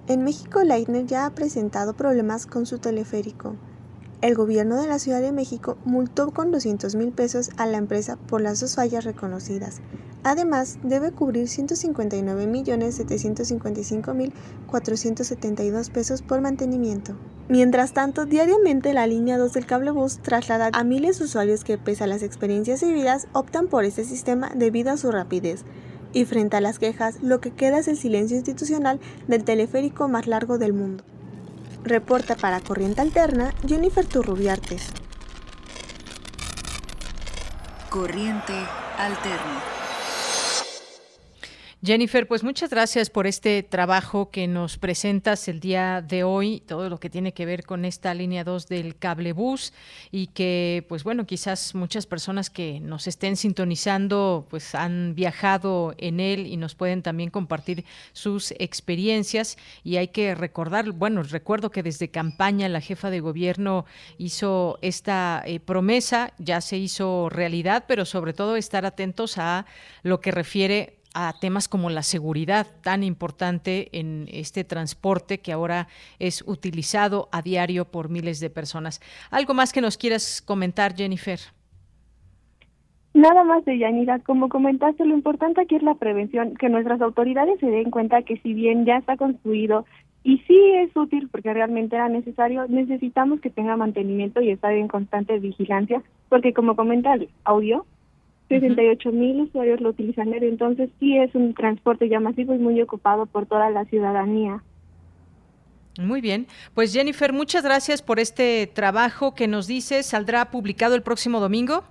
En México, Leitner ya ha presentado problemas con su teleférico. El gobierno de la Ciudad de México multó con 200 mil pesos a la empresa por las dos fallas reconocidas. Además, debe cubrir 159.755.472 pesos por mantenimiento. Mientras tanto, diariamente la línea 2 del cablebús traslada a miles de usuarios que, pese a las experiencias vividas, optan por este sistema debido a su rapidez. Y frente a las quejas, lo que queda es el silencio institucional del teleférico más largo del mundo. Reporta para Corriente Alterna Jennifer Turrubiartes. Corriente Alterna. Jennifer, pues muchas gracias por este trabajo que nos presentas el día de hoy, todo lo que tiene que ver con esta línea 2 del cablebús y que, pues bueno, quizás muchas personas que nos estén sintonizando, pues han viajado en él y nos pueden también compartir sus experiencias. Y hay que recordar, bueno, recuerdo que desde campaña la jefa de gobierno hizo esta eh, promesa, ya se hizo realidad, pero sobre todo estar atentos a lo que refiere a temas como la seguridad tan importante en este transporte que ahora es utilizado a diario por miles de personas. ¿Algo más que nos quieras comentar, Jennifer? Nada más de Yanira, como comentaste, lo importante aquí es la prevención, que nuestras autoridades se den cuenta que si bien ya está construido y sí es útil porque realmente era necesario, necesitamos que tenga mantenimiento y estar en constante vigilancia, porque como comenta el audio, 68 mil usuarios lo utilizan entonces sí es un transporte ya masivo y muy ocupado por toda la ciudadanía. Muy bien, pues Jennifer, muchas gracias por este trabajo que nos dice, ¿saldrá publicado el próximo domingo?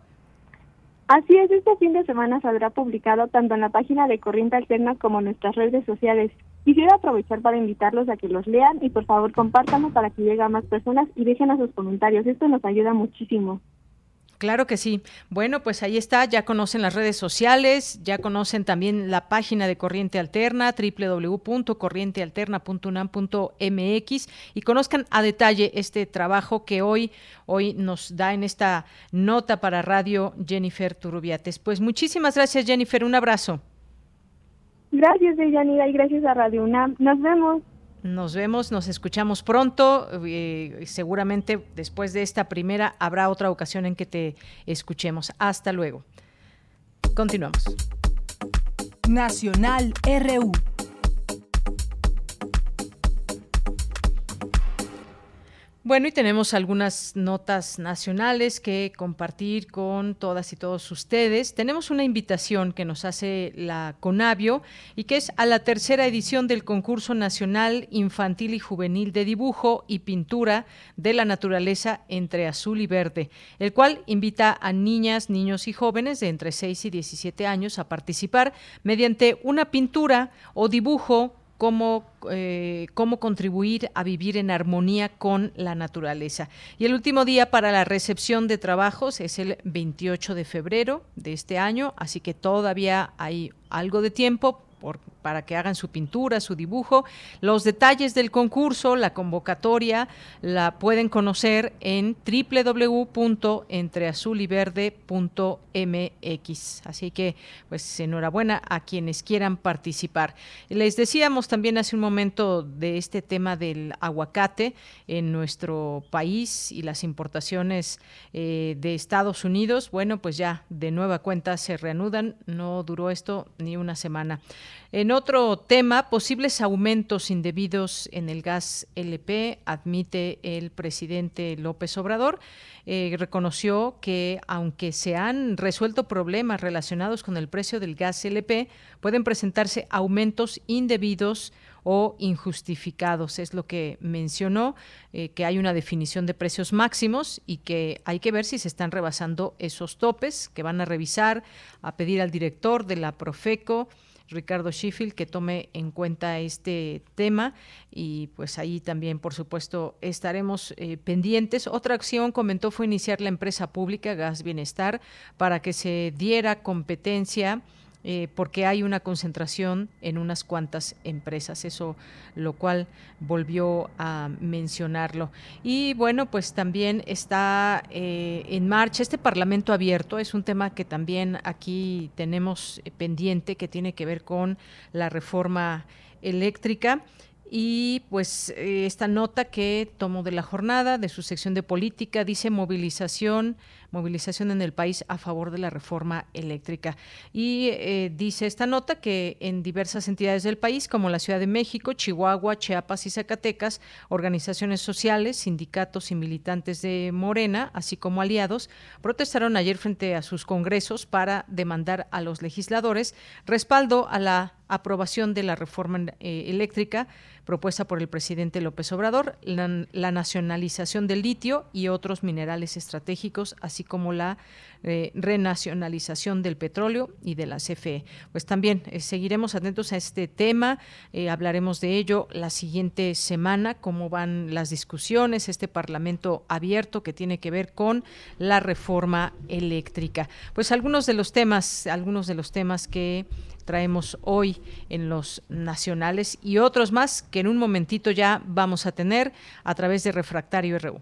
Así es, este fin de semana saldrá publicado tanto en la página de Corriente Alterna como en nuestras redes sociales. Quisiera aprovechar para invitarlos a que los lean y por favor compártanlo para que llegue a más personas y dejen a sus comentarios. Esto nos ayuda muchísimo. Claro que sí. Bueno, pues ahí está, ya conocen las redes sociales, ya conocen también la página de Corriente Alterna, www.corrientealterna.unam.mx y conozcan a detalle este trabajo que hoy, hoy nos da en esta nota para radio Jennifer Turubiates. Pues muchísimas gracias Jennifer, un abrazo. Gracias Deyanira y gracias a Radio UNAM. Nos vemos. Nos vemos, nos escuchamos pronto. Eh, seguramente después de esta primera habrá otra ocasión en que te escuchemos. Hasta luego. Continuamos. Nacional RU. Bueno, y tenemos algunas notas nacionales que compartir con todas y todos ustedes. Tenemos una invitación que nos hace la Conavio y que es a la tercera edición del concurso nacional infantil y juvenil de dibujo y pintura de la naturaleza entre azul y verde, el cual invita a niñas, niños y jóvenes de entre 6 y 17 años a participar mediante una pintura o dibujo cómo, eh, cómo contribuir a vivir en armonía con la naturaleza. Y el último día para la recepción de trabajos es el 28 de febrero de este año, así que todavía hay algo de tiempo para que hagan su pintura, su dibujo. Los detalles del concurso, la convocatoria, la pueden conocer en www.entreazuliverde.mx. Así que, pues, enhorabuena a quienes quieran participar. Les decíamos también hace un momento de este tema del aguacate en nuestro país y las importaciones eh, de Estados Unidos. Bueno, pues ya de nueva cuenta se reanudan. No duró esto ni una semana. En otro tema, posibles aumentos indebidos en el gas LP, admite el presidente López Obrador. Eh, reconoció que aunque se han resuelto problemas relacionados con el precio del gas LP, pueden presentarse aumentos indebidos o injustificados. Es lo que mencionó, eh, que hay una definición de precios máximos y que hay que ver si se están rebasando esos topes, que van a revisar, a pedir al director de la Profeco Ricardo Sheffield que tome en cuenta este tema y pues ahí también por supuesto estaremos eh, pendientes. Otra acción comentó fue iniciar la empresa pública Gas Bienestar para que se diera competencia eh, porque hay una concentración en unas cuantas empresas, eso lo cual volvió a mencionarlo. Y bueno, pues también está eh, en marcha este Parlamento abierto, es un tema que también aquí tenemos pendiente, que tiene que ver con la reforma eléctrica. Y pues eh, esta nota que tomo de la jornada, de su sección de política, dice movilización, movilización en el país a favor de la reforma eléctrica. Y eh, dice esta nota que en diversas entidades del país, como la Ciudad de México, Chihuahua, Chiapas y Zacatecas, organizaciones sociales, sindicatos y militantes de Morena, así como aliados, protestaron ayer frente a sus congresos para demandar a los legisladores respaldo a la aprobación de la reforma eh, eléctrica propuesta por el presidente López Obrador, la, nacionalización del litio y otros minerales estratégicos, así como la eh, renacionalización del petróleo y de la CFE. Pues también eh, seguiremos atentos a este tema, hablaremos de ello la siguiente semana, cómo van las discusiones, este Parlamento abierto que tiene que ver con la reforma eléctrica. Pues algunos de los temas, algunos de los temas que traemos hoy en los nacionales y otros más que en un momentito ya vamos a tener a través de Refractario RU.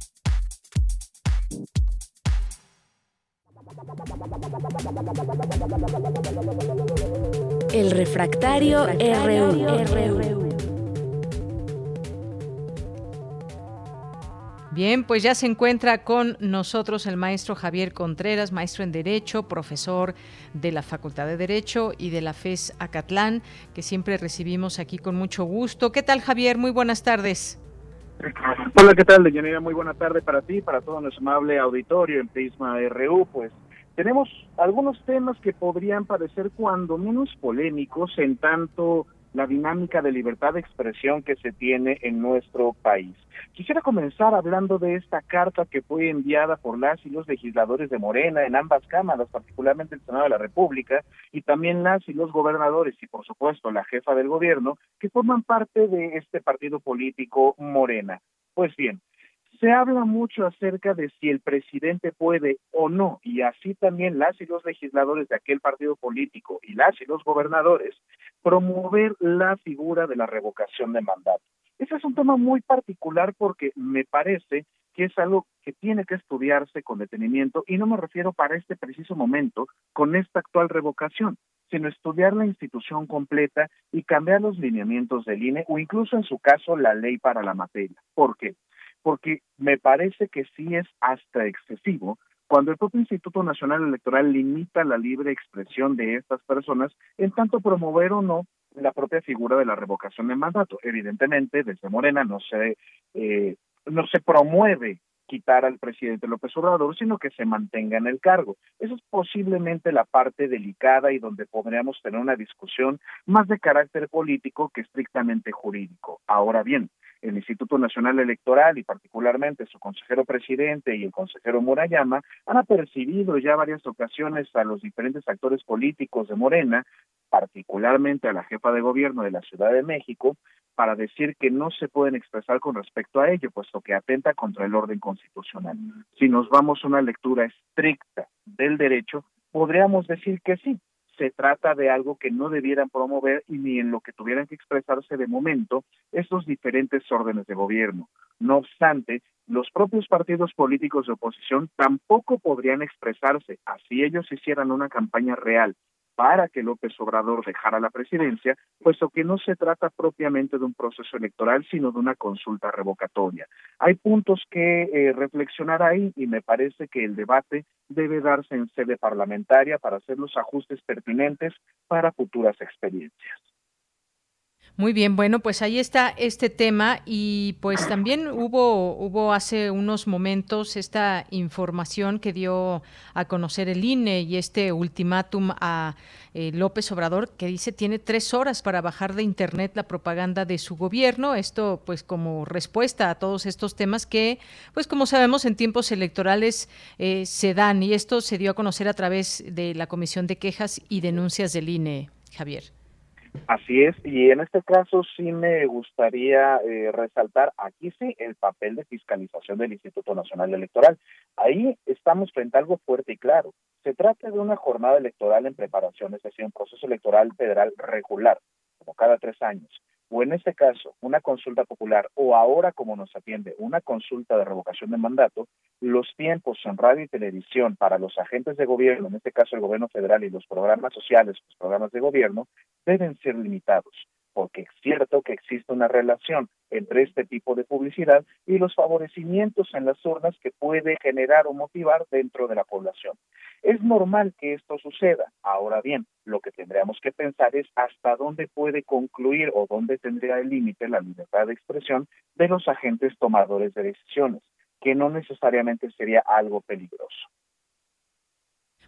El refractario, RU. Bien, pues ya se encuentra con nosotros el maestro Javier Contreras, maestro en Derecho, profesor de la Facultad de Derecho y de la FES Acatlán, que siempre recibimos aquí con mucho gusto. ¿Qué tal, Javier? Muy buenas tardes. Hola, ¿qué tal, Deyanira? Muy buena tarde para ti, para todo nuestro amable auditorio en Prisma RU. Pues tenemos algunos temas que podrían parecer cuando menos polémicos en tanto la dinámica de libertad de expresión que se tiene en nuestro país. Quisiera comenzar hablando de esta carta que fue enviada por las y los legisladores de Morena en ambas cámaras, particularmente el Senado de la República, y también las y los gobernadores y por supuesto la jefa del gobierno, que forman parte de este partido político Morena. Pues bien, se habla mucho acerca de si el presidente puede o no, y así también las y los legisladores de aquel partido político y las y los gobernadores, promover la figura de la revocación de mandato. Ese es un tema muy particular porque me parece que es algo que tiene que estudiarse con detenimiento y no me refiero para este preciso momento con esta actual revocación, sino estudiar la institución completa y cambiar los lineamientos del INE o incluso en su caso la ley para la materia. ¿Por qué? Porque me parece que sí es hasta excesivo cuando el propio Instituto Nacional Electoral limita la libre expresión de estas personas en tanto promover o no la propia figura de la revocación de mandato. Evidentemente, desde Morena no se, eh, no se promueve quitar al presidente López Obrador, sino que se mantenga en el cargo. Esa es posiblemente la parte delicada y donde podríamos tener una discusión más de carácter político que estrictamente jurídico. Ahora bien, el Instituto Nacional Electoral y particularmente su consejero presidente y el consejero Murayama han apercibido ya varias ocasiones a los diferentes actores políticos de Morena, particularmente a la jefa de gobierno de la Ciudad de México, para decir que no se pueden expresar con respecto a ello, puesto que atenta contra el orden constitucional. Si nos vamos a una lectura estricta del derecho, podríamos decir que sí, se trata de algo que no debieran promover y ni en lo que tuvieran que expresarse de momento esos diferentes órdenes de gobierno. No obstante, los propios partidos políticos de oposición tampoco podrían expresarse, así ellos hicieran una campaña real para que López Obrador dejara la presidencia, puesto que no se trata propiamente de un proceso electoral, sino de una consulta revocatoria. Hay puntos que eh, reflexionar ahí y me parece que el debate debe darse en sede parlamentaria para hacer los ajustes pertinentes para futuras experiencias. Muy bien, bueno, pues ahí está este tema y pues también hubo hubo hace unos momentos esta información que dio a conocer el INE y este ultimátum a eh, López Obrador que dice tiene tres horas para bajar de internet la propaganda de su gobierno. Esto pues como respuesta a todos estos temas que pues como sabemos en tiempos electorales eh, se dan y esto se dio a conocer a través de la Comisión de Quejas y Denuncias del INE, Javier. Así es, y en este caso sí me gustaría eh, resaltar aquí sí el papel de fiscalización del Instituto Nacional Electoral. Ahí estamos frente a algo fuerte y claro. Se trata de una jornada electoral en preparación, es decir, un proceso electoral federal regular, como cada tres años o en este caso una consulta popular o ahora como nos atiende una consulta de revocación de mandato, los tiempos en radio y televisión para los agentes de gobierno, en este caso el gobierno federal y los programas sociales, los programas de gobierno, deben ser limitados porque es cierto que existe una relación entre este tipo de publicidad y los favorecimientos en las urnas que puede generar o motivar dentro de la población. Es normal que esto suceda. Ahora bien, lo que tendríamos que pensar es hasta dónde puede concluir o dónde tendría el límite la libertad de expresión de los agentes tomadores de decisiones, que no necesariamente sería algo peligroso.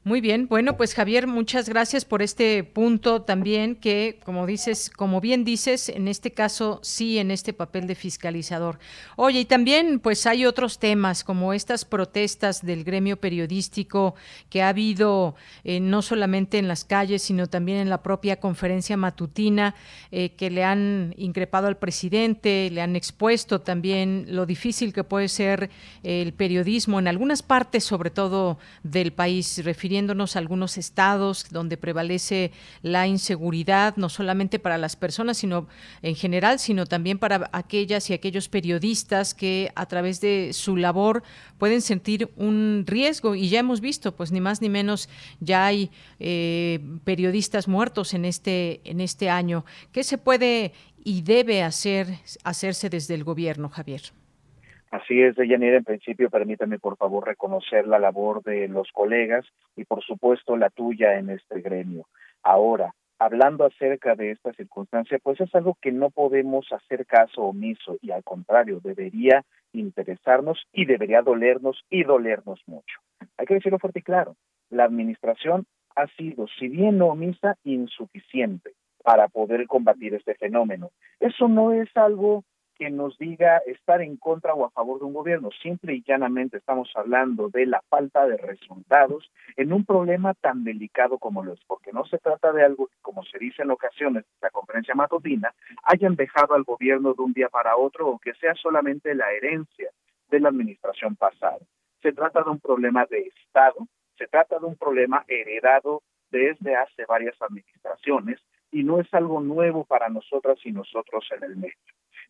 Muy bien, bueno, pues Javier, muchas gracias por este punto también que, como dices, como bien dices, en este caso sí, en este papel de fiscalizador. Oye, y también pues hay otros temas como estas protestas del gremio periodístico que ha habido eh, no solamente en las calles, sino también en la propia conferencia matutina eh, que le han increpado al presidente, le han expuesto también lo difícil que puede ser el periodismo en algunas partes, sobre todo del país, refiriendo refiriéndonos algunos estados donde prevalece la inseguridad, no solamente para las personas, sino en general, sino también para aquellas y aquellos periodistas que a través de su labor pueden sentir un riesgo. Y ya hemos visto, pues ni más ni menos, ya hay eh, periodistas muertos en este, en este año. ¿Qué se puede y debe hacer, hacerse desde el gobierno, Javier? Así es, Deyanira, en principio permítame por favor reconocer la labor de los colegas y por supuesto la tuya en este gremio. Ahora, hablando acerca de esta circunstancia, pues es algo que no podemos hacer caso omiso y al contrario, debería interesarnos y debería dolernos y dolernos mucho. Hay que decirlo fuerte y claro, la administración ha sido, si bien no omisa, insuficiente para poder combatir este fenómeno. Eso no es algo que nos diga estar en contra o a favor de un gobierno. Simple y llanamente estamos hablando de la falta de resultados en un problema tan delicado como lo es, porque no se trata de algo que, como se dice en ocasiones en la conferencia matutina, hayan dejado al gobierno de un día para otro o que sea solamente la herencia de la administración pasada. Se trata de un problema de Estado, se trata de un problema heredado desde hace varias administraciones y no es algo nuevo para nosotras y nosotros en el medio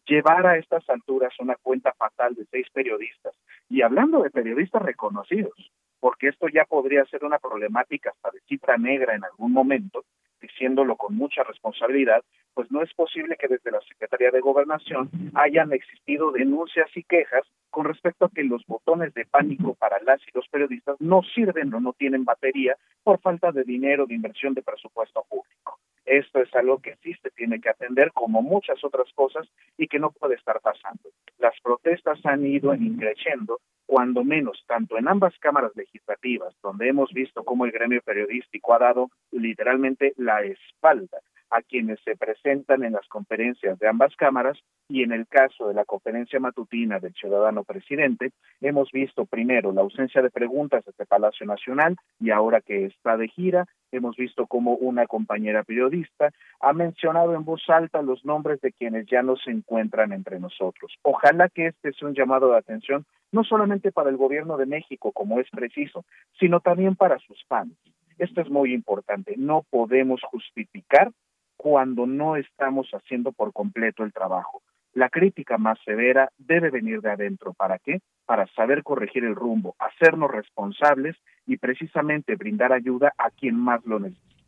llevar a estas alturas una cuenta fatal de seis periodistas, y hablando de periodistas reconocidos, porque esto ya podría ser una problemática hasta de cifra negra en algún momento, diciéndolo con mucha responsabilidad, pues no es posible que desde la Secretaría de Gobernación hayan existido denuncias y quejas con respecto a que los botones de pánico para las y los periodistas no sirven o no tienen batería por falta de dinero de inversión de presupuesto público. Esto es algo que sí se tiene que atender como muchas otras cosas y que no puede estar pasando. Las protestas han ido en increciendo, cuando menos, tanto en ambas cámaras legislativas, donde hemos visto cómo el gremio periodístico ha dado literalmente la espalda a quienes se presentan en las conferencias de ambas cámaras y en el caso de la conferencia matutina del ciudadano presidente, hemos visto primero la ausencia de preguntas desde Palacio Nacional y ahora que está de gira, hemos visto como una compañera periodista ha mencionado en voz alta los nombres de quienes ya no se encuentran entre nosotros. Ojalá que este sea un llamado de atención no solamente para el gobierno de México, como es preciso, sino también para sus fans. Esto es muy importante. No podemos justificar cuando no estamos haciendo por completo el trabajo. La crítica más severa debe venir de adentro. ¿Para qué? Para saber corregir el rumbo, hacernos responsables y precisamente brindar ayuda a quien más lo necesita.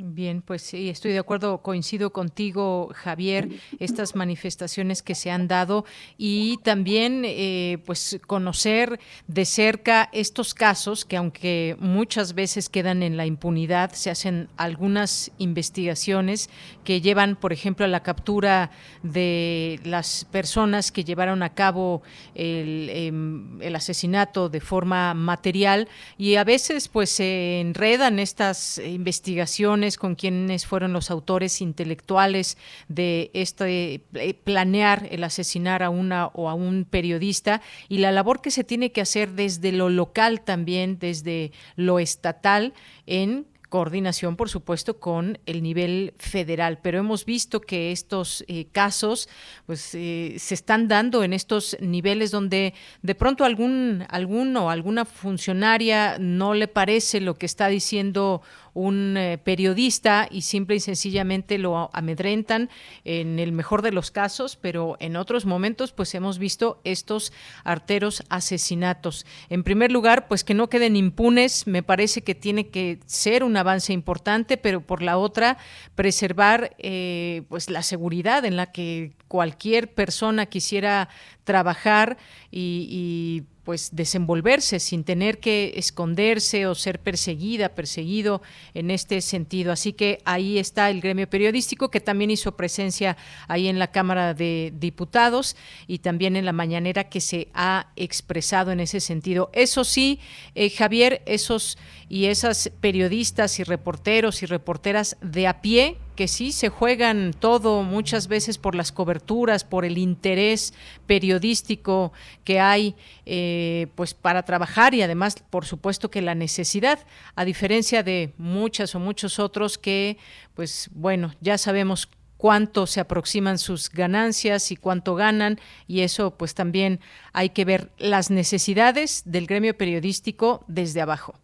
Bien, pues sí, estoy de acuerdo, coincido contigo, Javier, estas manifestaciones que se han dado y también eh, pues conocer de cerca estos casos que aunque muchas veces quedan en la impunidad, se hacen algunas investigaciones que llevan, por ejemplo, a la captura de las personas que llevaron a cabo el, em, el asesinato de forma material y a veces pues se enredan estas investigaciones con quienes fueron los autores intelectuales de este eh, planear el asesinar a una o a un periodista y la labor que se tiene que hacer desde lo local también, desde lo estatal en coordinación, por supuesto, con el nivel federal. Pero hemos visto que estos eh, casos pues, eh, se están dando en estos niveles donde de pronto algún, alguno, alguna funcionaria no le parece lo que está diciendo un eh, periodista y simple y sencillamente lo amedrentan en el mejor de los casos, pero en otros momentos pues hemos visto estos arteros asesinatos. En primer lugar, pues que no queden impunes, me parece que tiene que ser un avance importante, pero por la otra, preservar eh, pues la seguridad en la que cualquier persona quisiera trabajar y pues desenvolverse sin tener que esconderse o ser perseguida, perseguido en este sentido. Así que ahí está el gremio periodístico que también hizo presencia ahí en la Cámara de Diputados y también en la mañanera que se ha expresado en ese sentido. Eso sí, eh, Javier, esos y esas periodistas y reporteros y reporteras de a pie que sí se juegan todo muchas veces por las coberturas, por el interés periodístico que hay eh, pues para trabajar y además por supuesto que la necesidad, a diferencia de muchas o muchos otros que pues bueno, ya sabemos cuánto se aproximan sus ganancias y cuánto ganan y eso pues también hay que ver las necesidades del gremio periodístico desde abajo.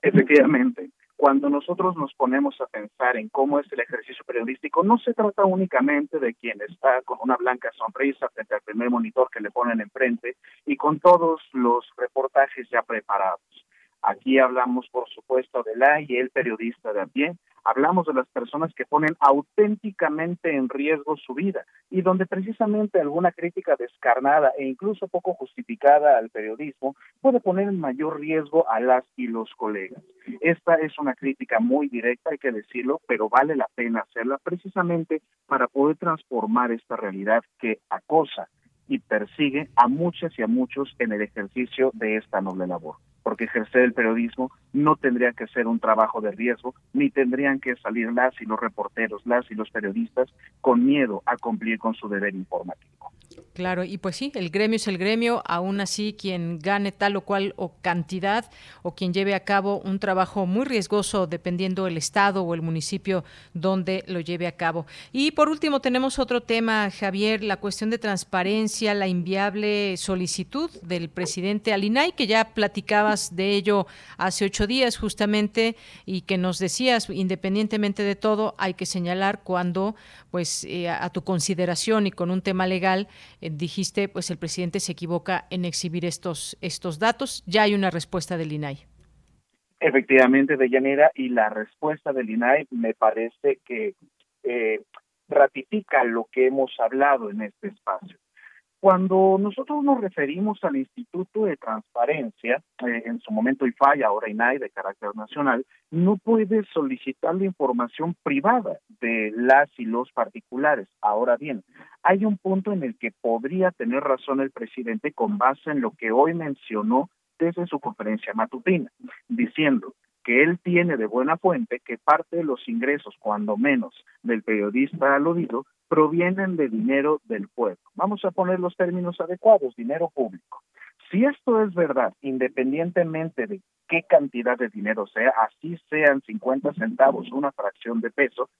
Efectivamente, cuando nosotros nos ponemos a pensar en cómo es el ejercicio periodístico, no se trata únicamente de quien está con una blanca sonrisa frente al primer monitor que le ponen enfrente y con todos los reportajes ya preparados. Aquí hablamos, por supuesto, de la y el periodista de a pie, hablamos de las personas que ponen auténticamente en riesgo su vida y donde precisamente alguna crítica descarnada e incluso poco justificada al periodismo puede poner en mayor riesgo a las y los colegas. Esta es una crítica muy directa, hay que decirlo, pero vale la pena hacerla precisamente para poder transformar esta realidad que acosa y persigue a muchas y a muchos en el ejercicio de esta noble labor porque ejercer el periodismo no tendría que ser un trabajo de riesgo, ni tendrían que salir las y los reporteros, las y los periodistas con miedo a cumplir con su deber informativo. Claro, y pues sí, el gremio es el gremio, aún así quien gane tal o cual o cantidad o quien lleve a cabo un trabajo muy riesgoso dependiendo el estado o el municipio donde lo lleve a cabo. Y por último tenemos otro tema, Javier, la cuestión de transparencia, la inviable solicitud del presidente Alinay, que ya de ello hace ocho días justamente y que nos decías, independientemente de todo, hay que señalar cuando, pues, eh, a tu consideración y con un tema legal, eh, dijiste, pues el presidente se equivoca en exhibir estos, estos datos. Ya hay una respuesta del INAI. Efectivamente, de Deyanira, y la respuesta del INAI me parece que eh, ratifica lo que hemos hablado en este espacio. Cuando nosotros nos referimos al Instituto de Transparencia, eh, en su momento IFAI, ahora INAI de carácter nacional, no puede solicitar la información privada de las y los particulares. Ahora bien, hay un punto en el que podría tener razón el presidente con base en lo que hoy mencionó desde su conferencia matutina, diciendo que él tiene de buena fuente que parte de los ingresos, cuando menos, del periodista aludido, provienen de dinero del pueblo. Vamos a poner los términos adecuados, dinero público. Si esto es verdad, independientemente de qué cantidad de dinero sea, así sean 50 centavos, una fracción de peso,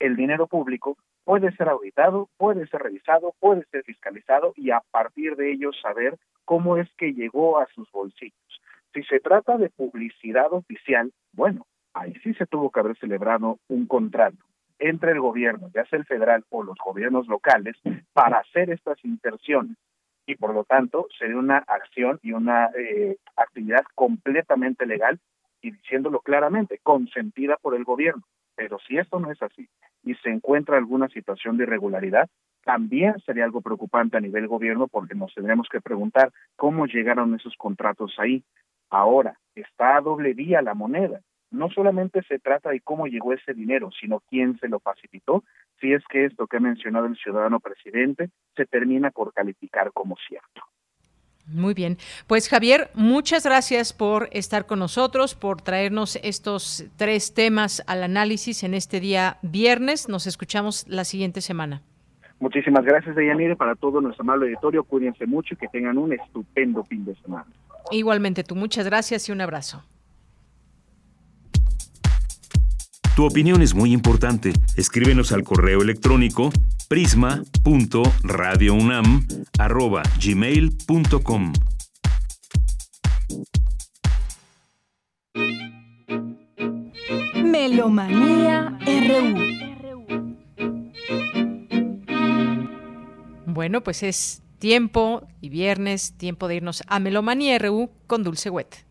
el dinero público puede ser auditado, puede ser revisado, puede ser fiscalizado y a partir de ello saber cómo es que llegó a sus bolsillos. Si se trata de publicidad oficial, bueno, ahí sí se tuvo que haber celebrado un contrato entre el gobierno, ya sea el federal o los gobiernos locales, para hacer estas inserciones. Y por lo tanto, sería una acción y una eh, actividad completamente legal y diciéndolo claramente, consentida por el gobierno. Pero si esto no es así y se encuentra alguna situación de irregularidad, también sería algo preocupante a nivel gobierno porque nos tendremos que preguntar cómo llegaron esos contratos ahí. Ahora, está a doble vía la moneda. No solamente se trata de cómo llegó ese dinero, sino quién se lo facilitó, si es que esto que ha mencionado el ciudadano presidente se termina por calificar como cierto. Muy bien. Pues Javier, muchas gracias por estar con nosotros, por traernos estos tres temas al análisis en este día viernes. Nos escuchamos la siguiente semana. Muchísimas gracias, Deyanire, para todo nuestro amable auditorio. Cuídense mucho y que tengan un estupendo fin de semana. Igualmente tú, muchas gracias y un abrazo. Tu opinión es muy importante. Escríbenos al correo electrónico prisma.radiounam@gmail.com. Melomanía RU. Bueno, pues es tiempo y viernes, tiempo de irnos a Melomanía RU con Dulce Wet.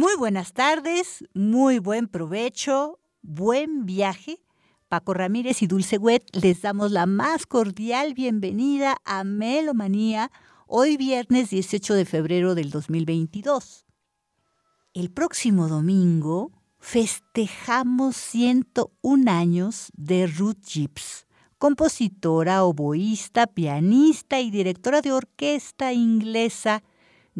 Muy buenas tardes, muy buen provecho, buen viaje. Paco Ramírez y Dulce Wet les damos la más cordial bienvenida a Melomanía, hoy viernes 18 de febrero del 2022. El próximo domingo festejamos 101 años de Ruth Gibbs, compositora, oboísta, pianista y directora de orquesta inglesa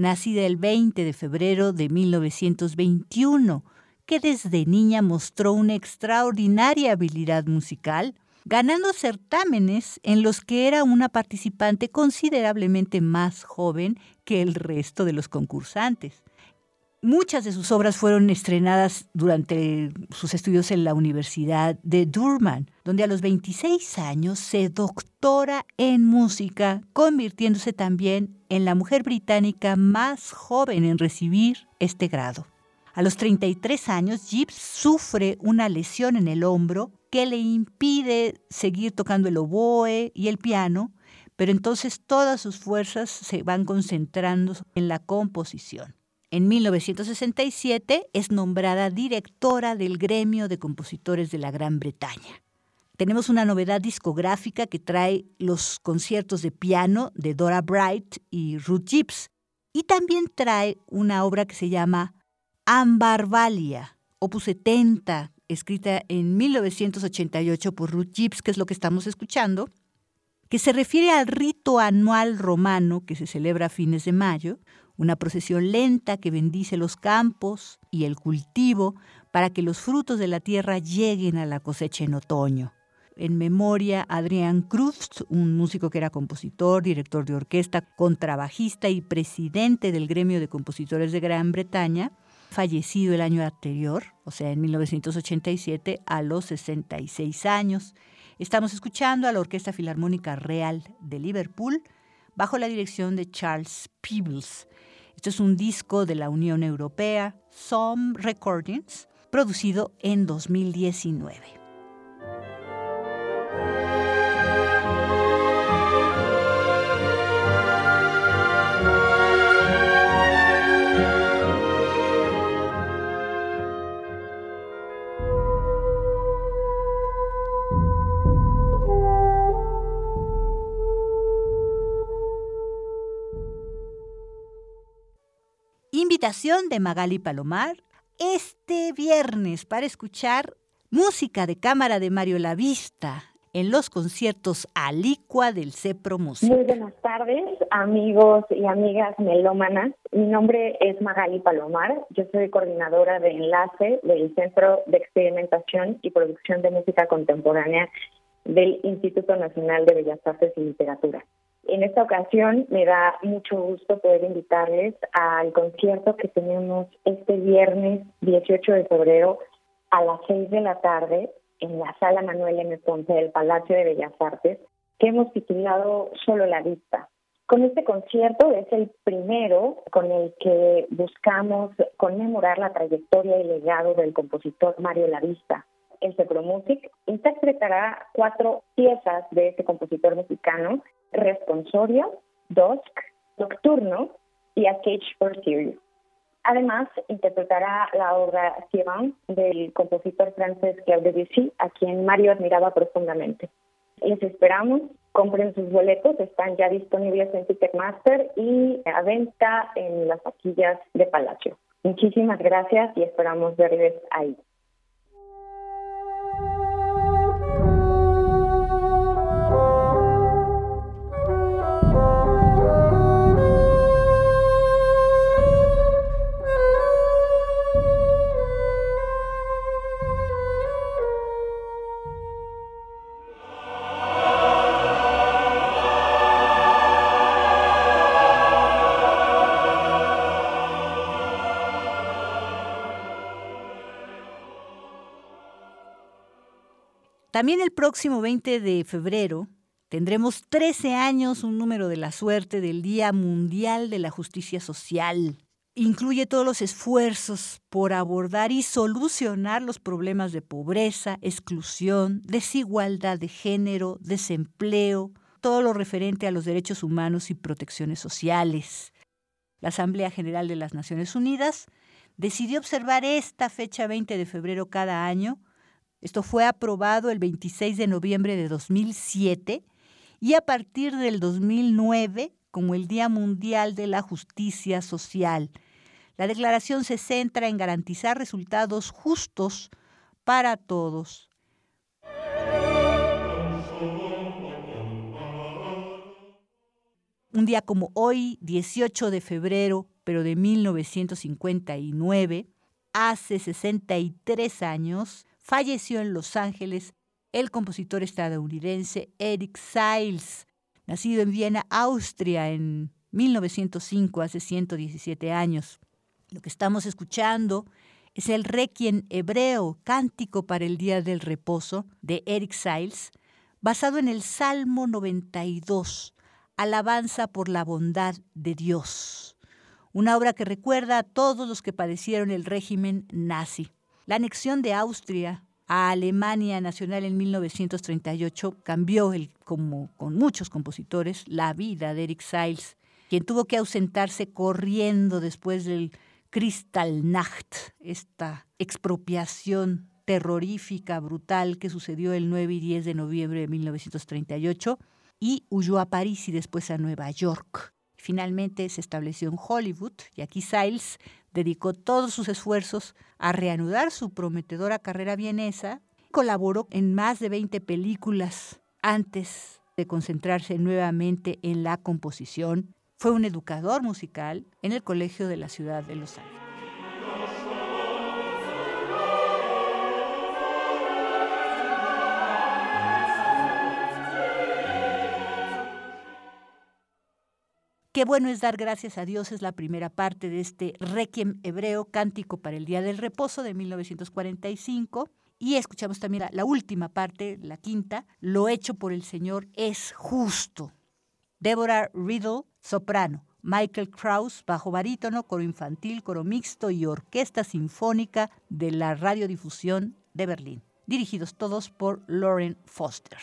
nacida el 20 de febrero de 1921, que desde niña mostró una extraordinaria habilidad musical, ganando certámenes en los que era una participante considerablemente más joven que el resto de los concursantes. Muchas de sus obras fueron estrenadas durante sus estudios en la Universidad de Durham, donde a los 26 años se doctora en música, convirtiéndose también en la mujer británica más joven en recibir este grado. A los 33 años, Gibbs sufre una lesión en el hombro que le impide seguir tocando el oboe y el piano, pero entonces todas sus fuerzas se van concentrando en la composición. En 1967 es nombrada directora del Gremio de Compositores de la Gran Bretaña. Tenemos una novedad discográfica que trae los conciertos de piano de Dora Bright y Ruth Gibbs. Y también trae una obra que se llama Ambarvalia, opus 70, escrita en 1988 por Ruth Gibbs, que es lo que estamos escuchando, que se refiere al rito anual romano que se celebra a fines de mayo, una procesión lenta que bendice los campos y el cultivo para que los frutos de la tierra lleguen a la cosecha en otoño. En memoria, Adrian Cruz, un músico que era compositor, director de orquesta, contrabajista y presidente del Gremio de Compositores de Gran Bretaña, fallecido el año anterior, o sea, en 1987, a los 66 años. Estamos escuchando a la Orquesta Filarmónica Real de Liverpool bajo la dirección de Charles Peebles. Esto es un disco de la Unión Europea, Some Recordings, producido en 2019. De Magali Palomar este viernes para escuchar música de cámara de Mario Lavista en los conciertos Alicua del CEPRO Música. Muy buenas tardes, amigos y amigas melómanas. Mi nombre es Magali Palomar. Yo soy coordinadora de enlace del Centro de Experimentación y Producción de Música Contemporánea del Instituto Nacional de Bellas Artes y Literatura. En esta ocasión me da mucho gusto poder invitarles al concierto que tenemos este viernes 18 de febrero a las 6 de la tarde en la Sala Manuel M. Ponce del Palacio de Bellas Artes, que hemos titulado Solo la Vista. Con este concierto es el primero con el que buscamos conmemorar la trayectoria y legado del compositor Mario Lavista, el Cepro Music, interpretará cuatro piezas de este compositor mexicano, Responsorio, Dusk, Nocturno y A Cage for Sirius. Además, interpretará la obra Sivan del compositor francés Claude Debussy, a quien Mario admiraba profundamente. Les esperamos, compren sus boletos, están ya disponibles en Ticketmaster y a venta en las taquillas de Palacio. Muchísimas gracias y esperamos verles ahí. También el próximo 20 de febrero tendremos 13 años, un número de la suerte del Día Mundial de la Justicia Social. Incluye todos los esfuerzos por abordar y solucionar los problemas de pobreza, exclusión, desigualdad de género, desempleo, todo lo referente a los derechos humanos y protecciones sociales. La Asamblea General de las Naciones Unidas decidió observar esta fecha 20 de febrero cada año esto fue aprobado el 26 de noviembre de 2007 y a partir del 2009 como el Día Mundial de la Justicia Social. La declaración se centra en garantizar resultados justos para todos. Un día como hoy, 18 de febrero, pero de 1959, hace 63 años, falleció en Los Ángeles el compositor estadounidense Eric Siles, nacido en Viena, Austria, en 1905, hace 117 años. Lo que estamos escuchando es el Requiem hebreo, cántico para el Día del Reposo, de Eric Siles, basado en el Salmo 92, Alabanza por la bondad de Dios, una obra que recuerda a todos los que padecieron el régimen nazi. La anexión de Austria a Alemania Nacional en 1938 cambió, el, como con muchos compositores, la vida de Eric Siles, quien tuvo que ausentarse corriendo después del Kristallnacht, esta expropiación terrorífica, brutal que sucedió el 9 y 10 de noviembre de 1938, y huyó a París y después a Nueva York. Finalmente se estableció en Hollywood y aquí Siles dedicó todos sus esfuerzos a reanudar su prometedora carrera vienesa. Colaboró en más de 20 películas antes de concentrarse nuevamente en la composición. Fue un educador musical en el Colegio de la Ciudad de Los Ángeles. Qué bueno es dar gracias a Dios es la primera parte de este Requiem hebreo, cántico para el Día del Reposo de 1945. Y escuchamos también la, última parte, la quinta, Lo hecho por el Señor es justo. Deborah Riddle, soprano. Michael Krauss, bajo barítono, coro infantil, coro mixto y orquesta sinfónica de la radiodifusión de Berlín. Dirigidos todos por Lauren Foster.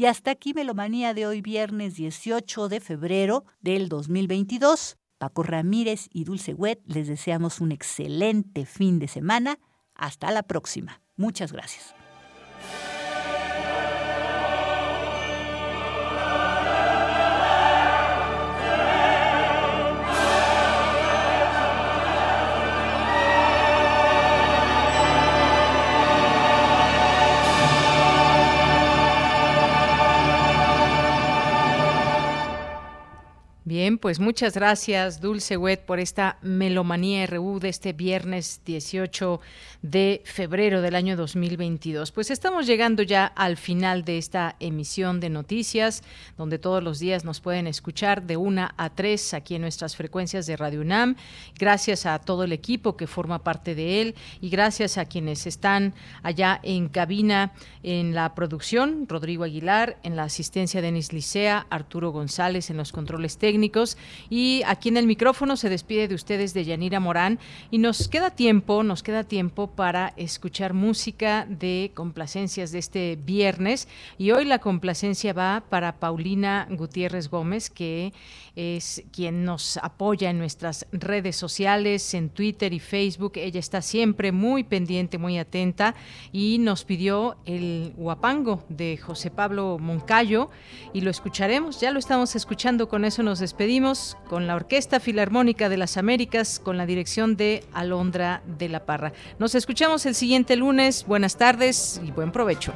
Y hasta aquí Melomanía de hoy viernes 18 de febrero del 2022. Paco Ramírez y Dulce Wet les deseamos un excelente fin de semana. Hasta la próxima. Muchas gracias. Bien, pues muchas gracias, Dulce Wet, por esta melomanía RU de este viernes 18 de febrero del año 2022. Pues estamos llegando ya al final de esta emisión de noticias, donde todos los días nos pueden escuchar de una a tres aquí en nuestras frecuencias de Radio UNAM. Gracias a todo el equipo que forma parte de él y gracias a quienes están allá en cabina en la producción, Rodrigo Aguilar, en la asistencia Denis Licea, Arturo González en los controles técnicos y aquí en el micrófono se despide de ustedes de Yanira Morán y nos queda tiempo, nos queda tiempo para escuchar música de complacencias de este viernes. Y hoy la complacencia va para Paulina Gutiérrez Gómez, que es quien nos apoya en nuestras redes sociales, en Twitter y Facebook. Ella está siempre muy pendiente, muy atenta y nos pidió el Huapango de José Pablo Moncayo y lo escucharemos. Ya lo estamos escuchando, con eso nos despedimos con la Orquesta Filarmónica de las Américas, con la dirección de Alondra de la Parra. Nos escuchamos el siguiente lunes. Buenas tardes y buen provecho.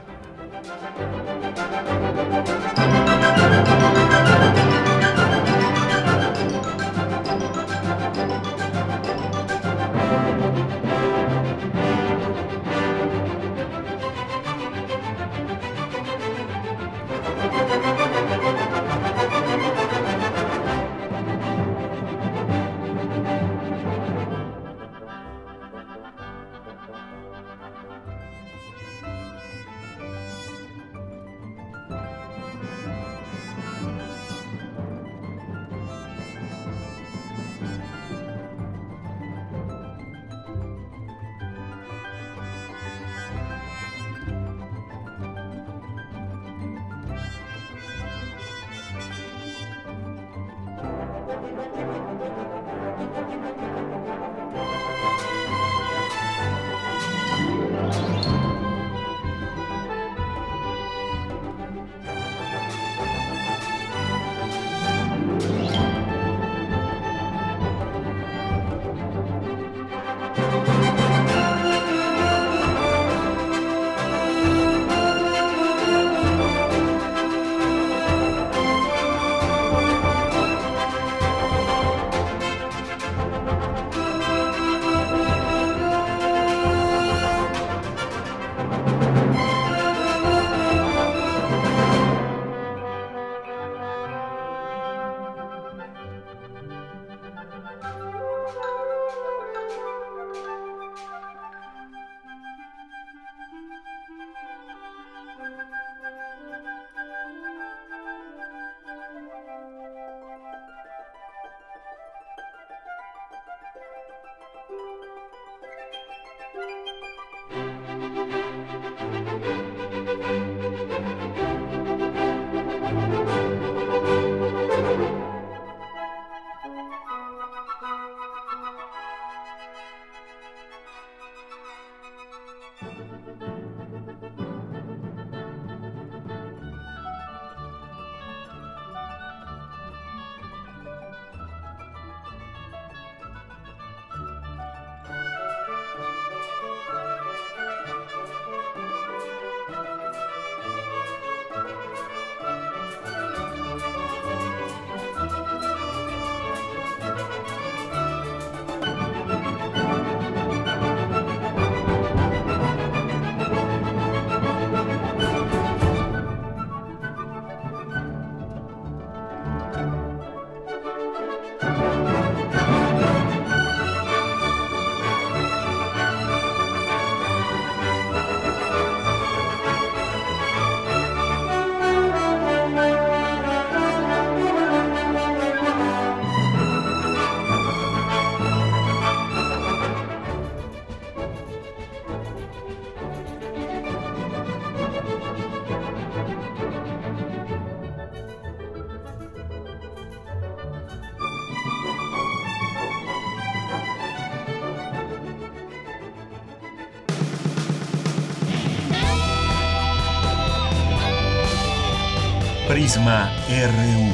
Prisma RU.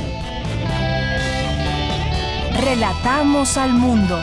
Relatamos al mundo.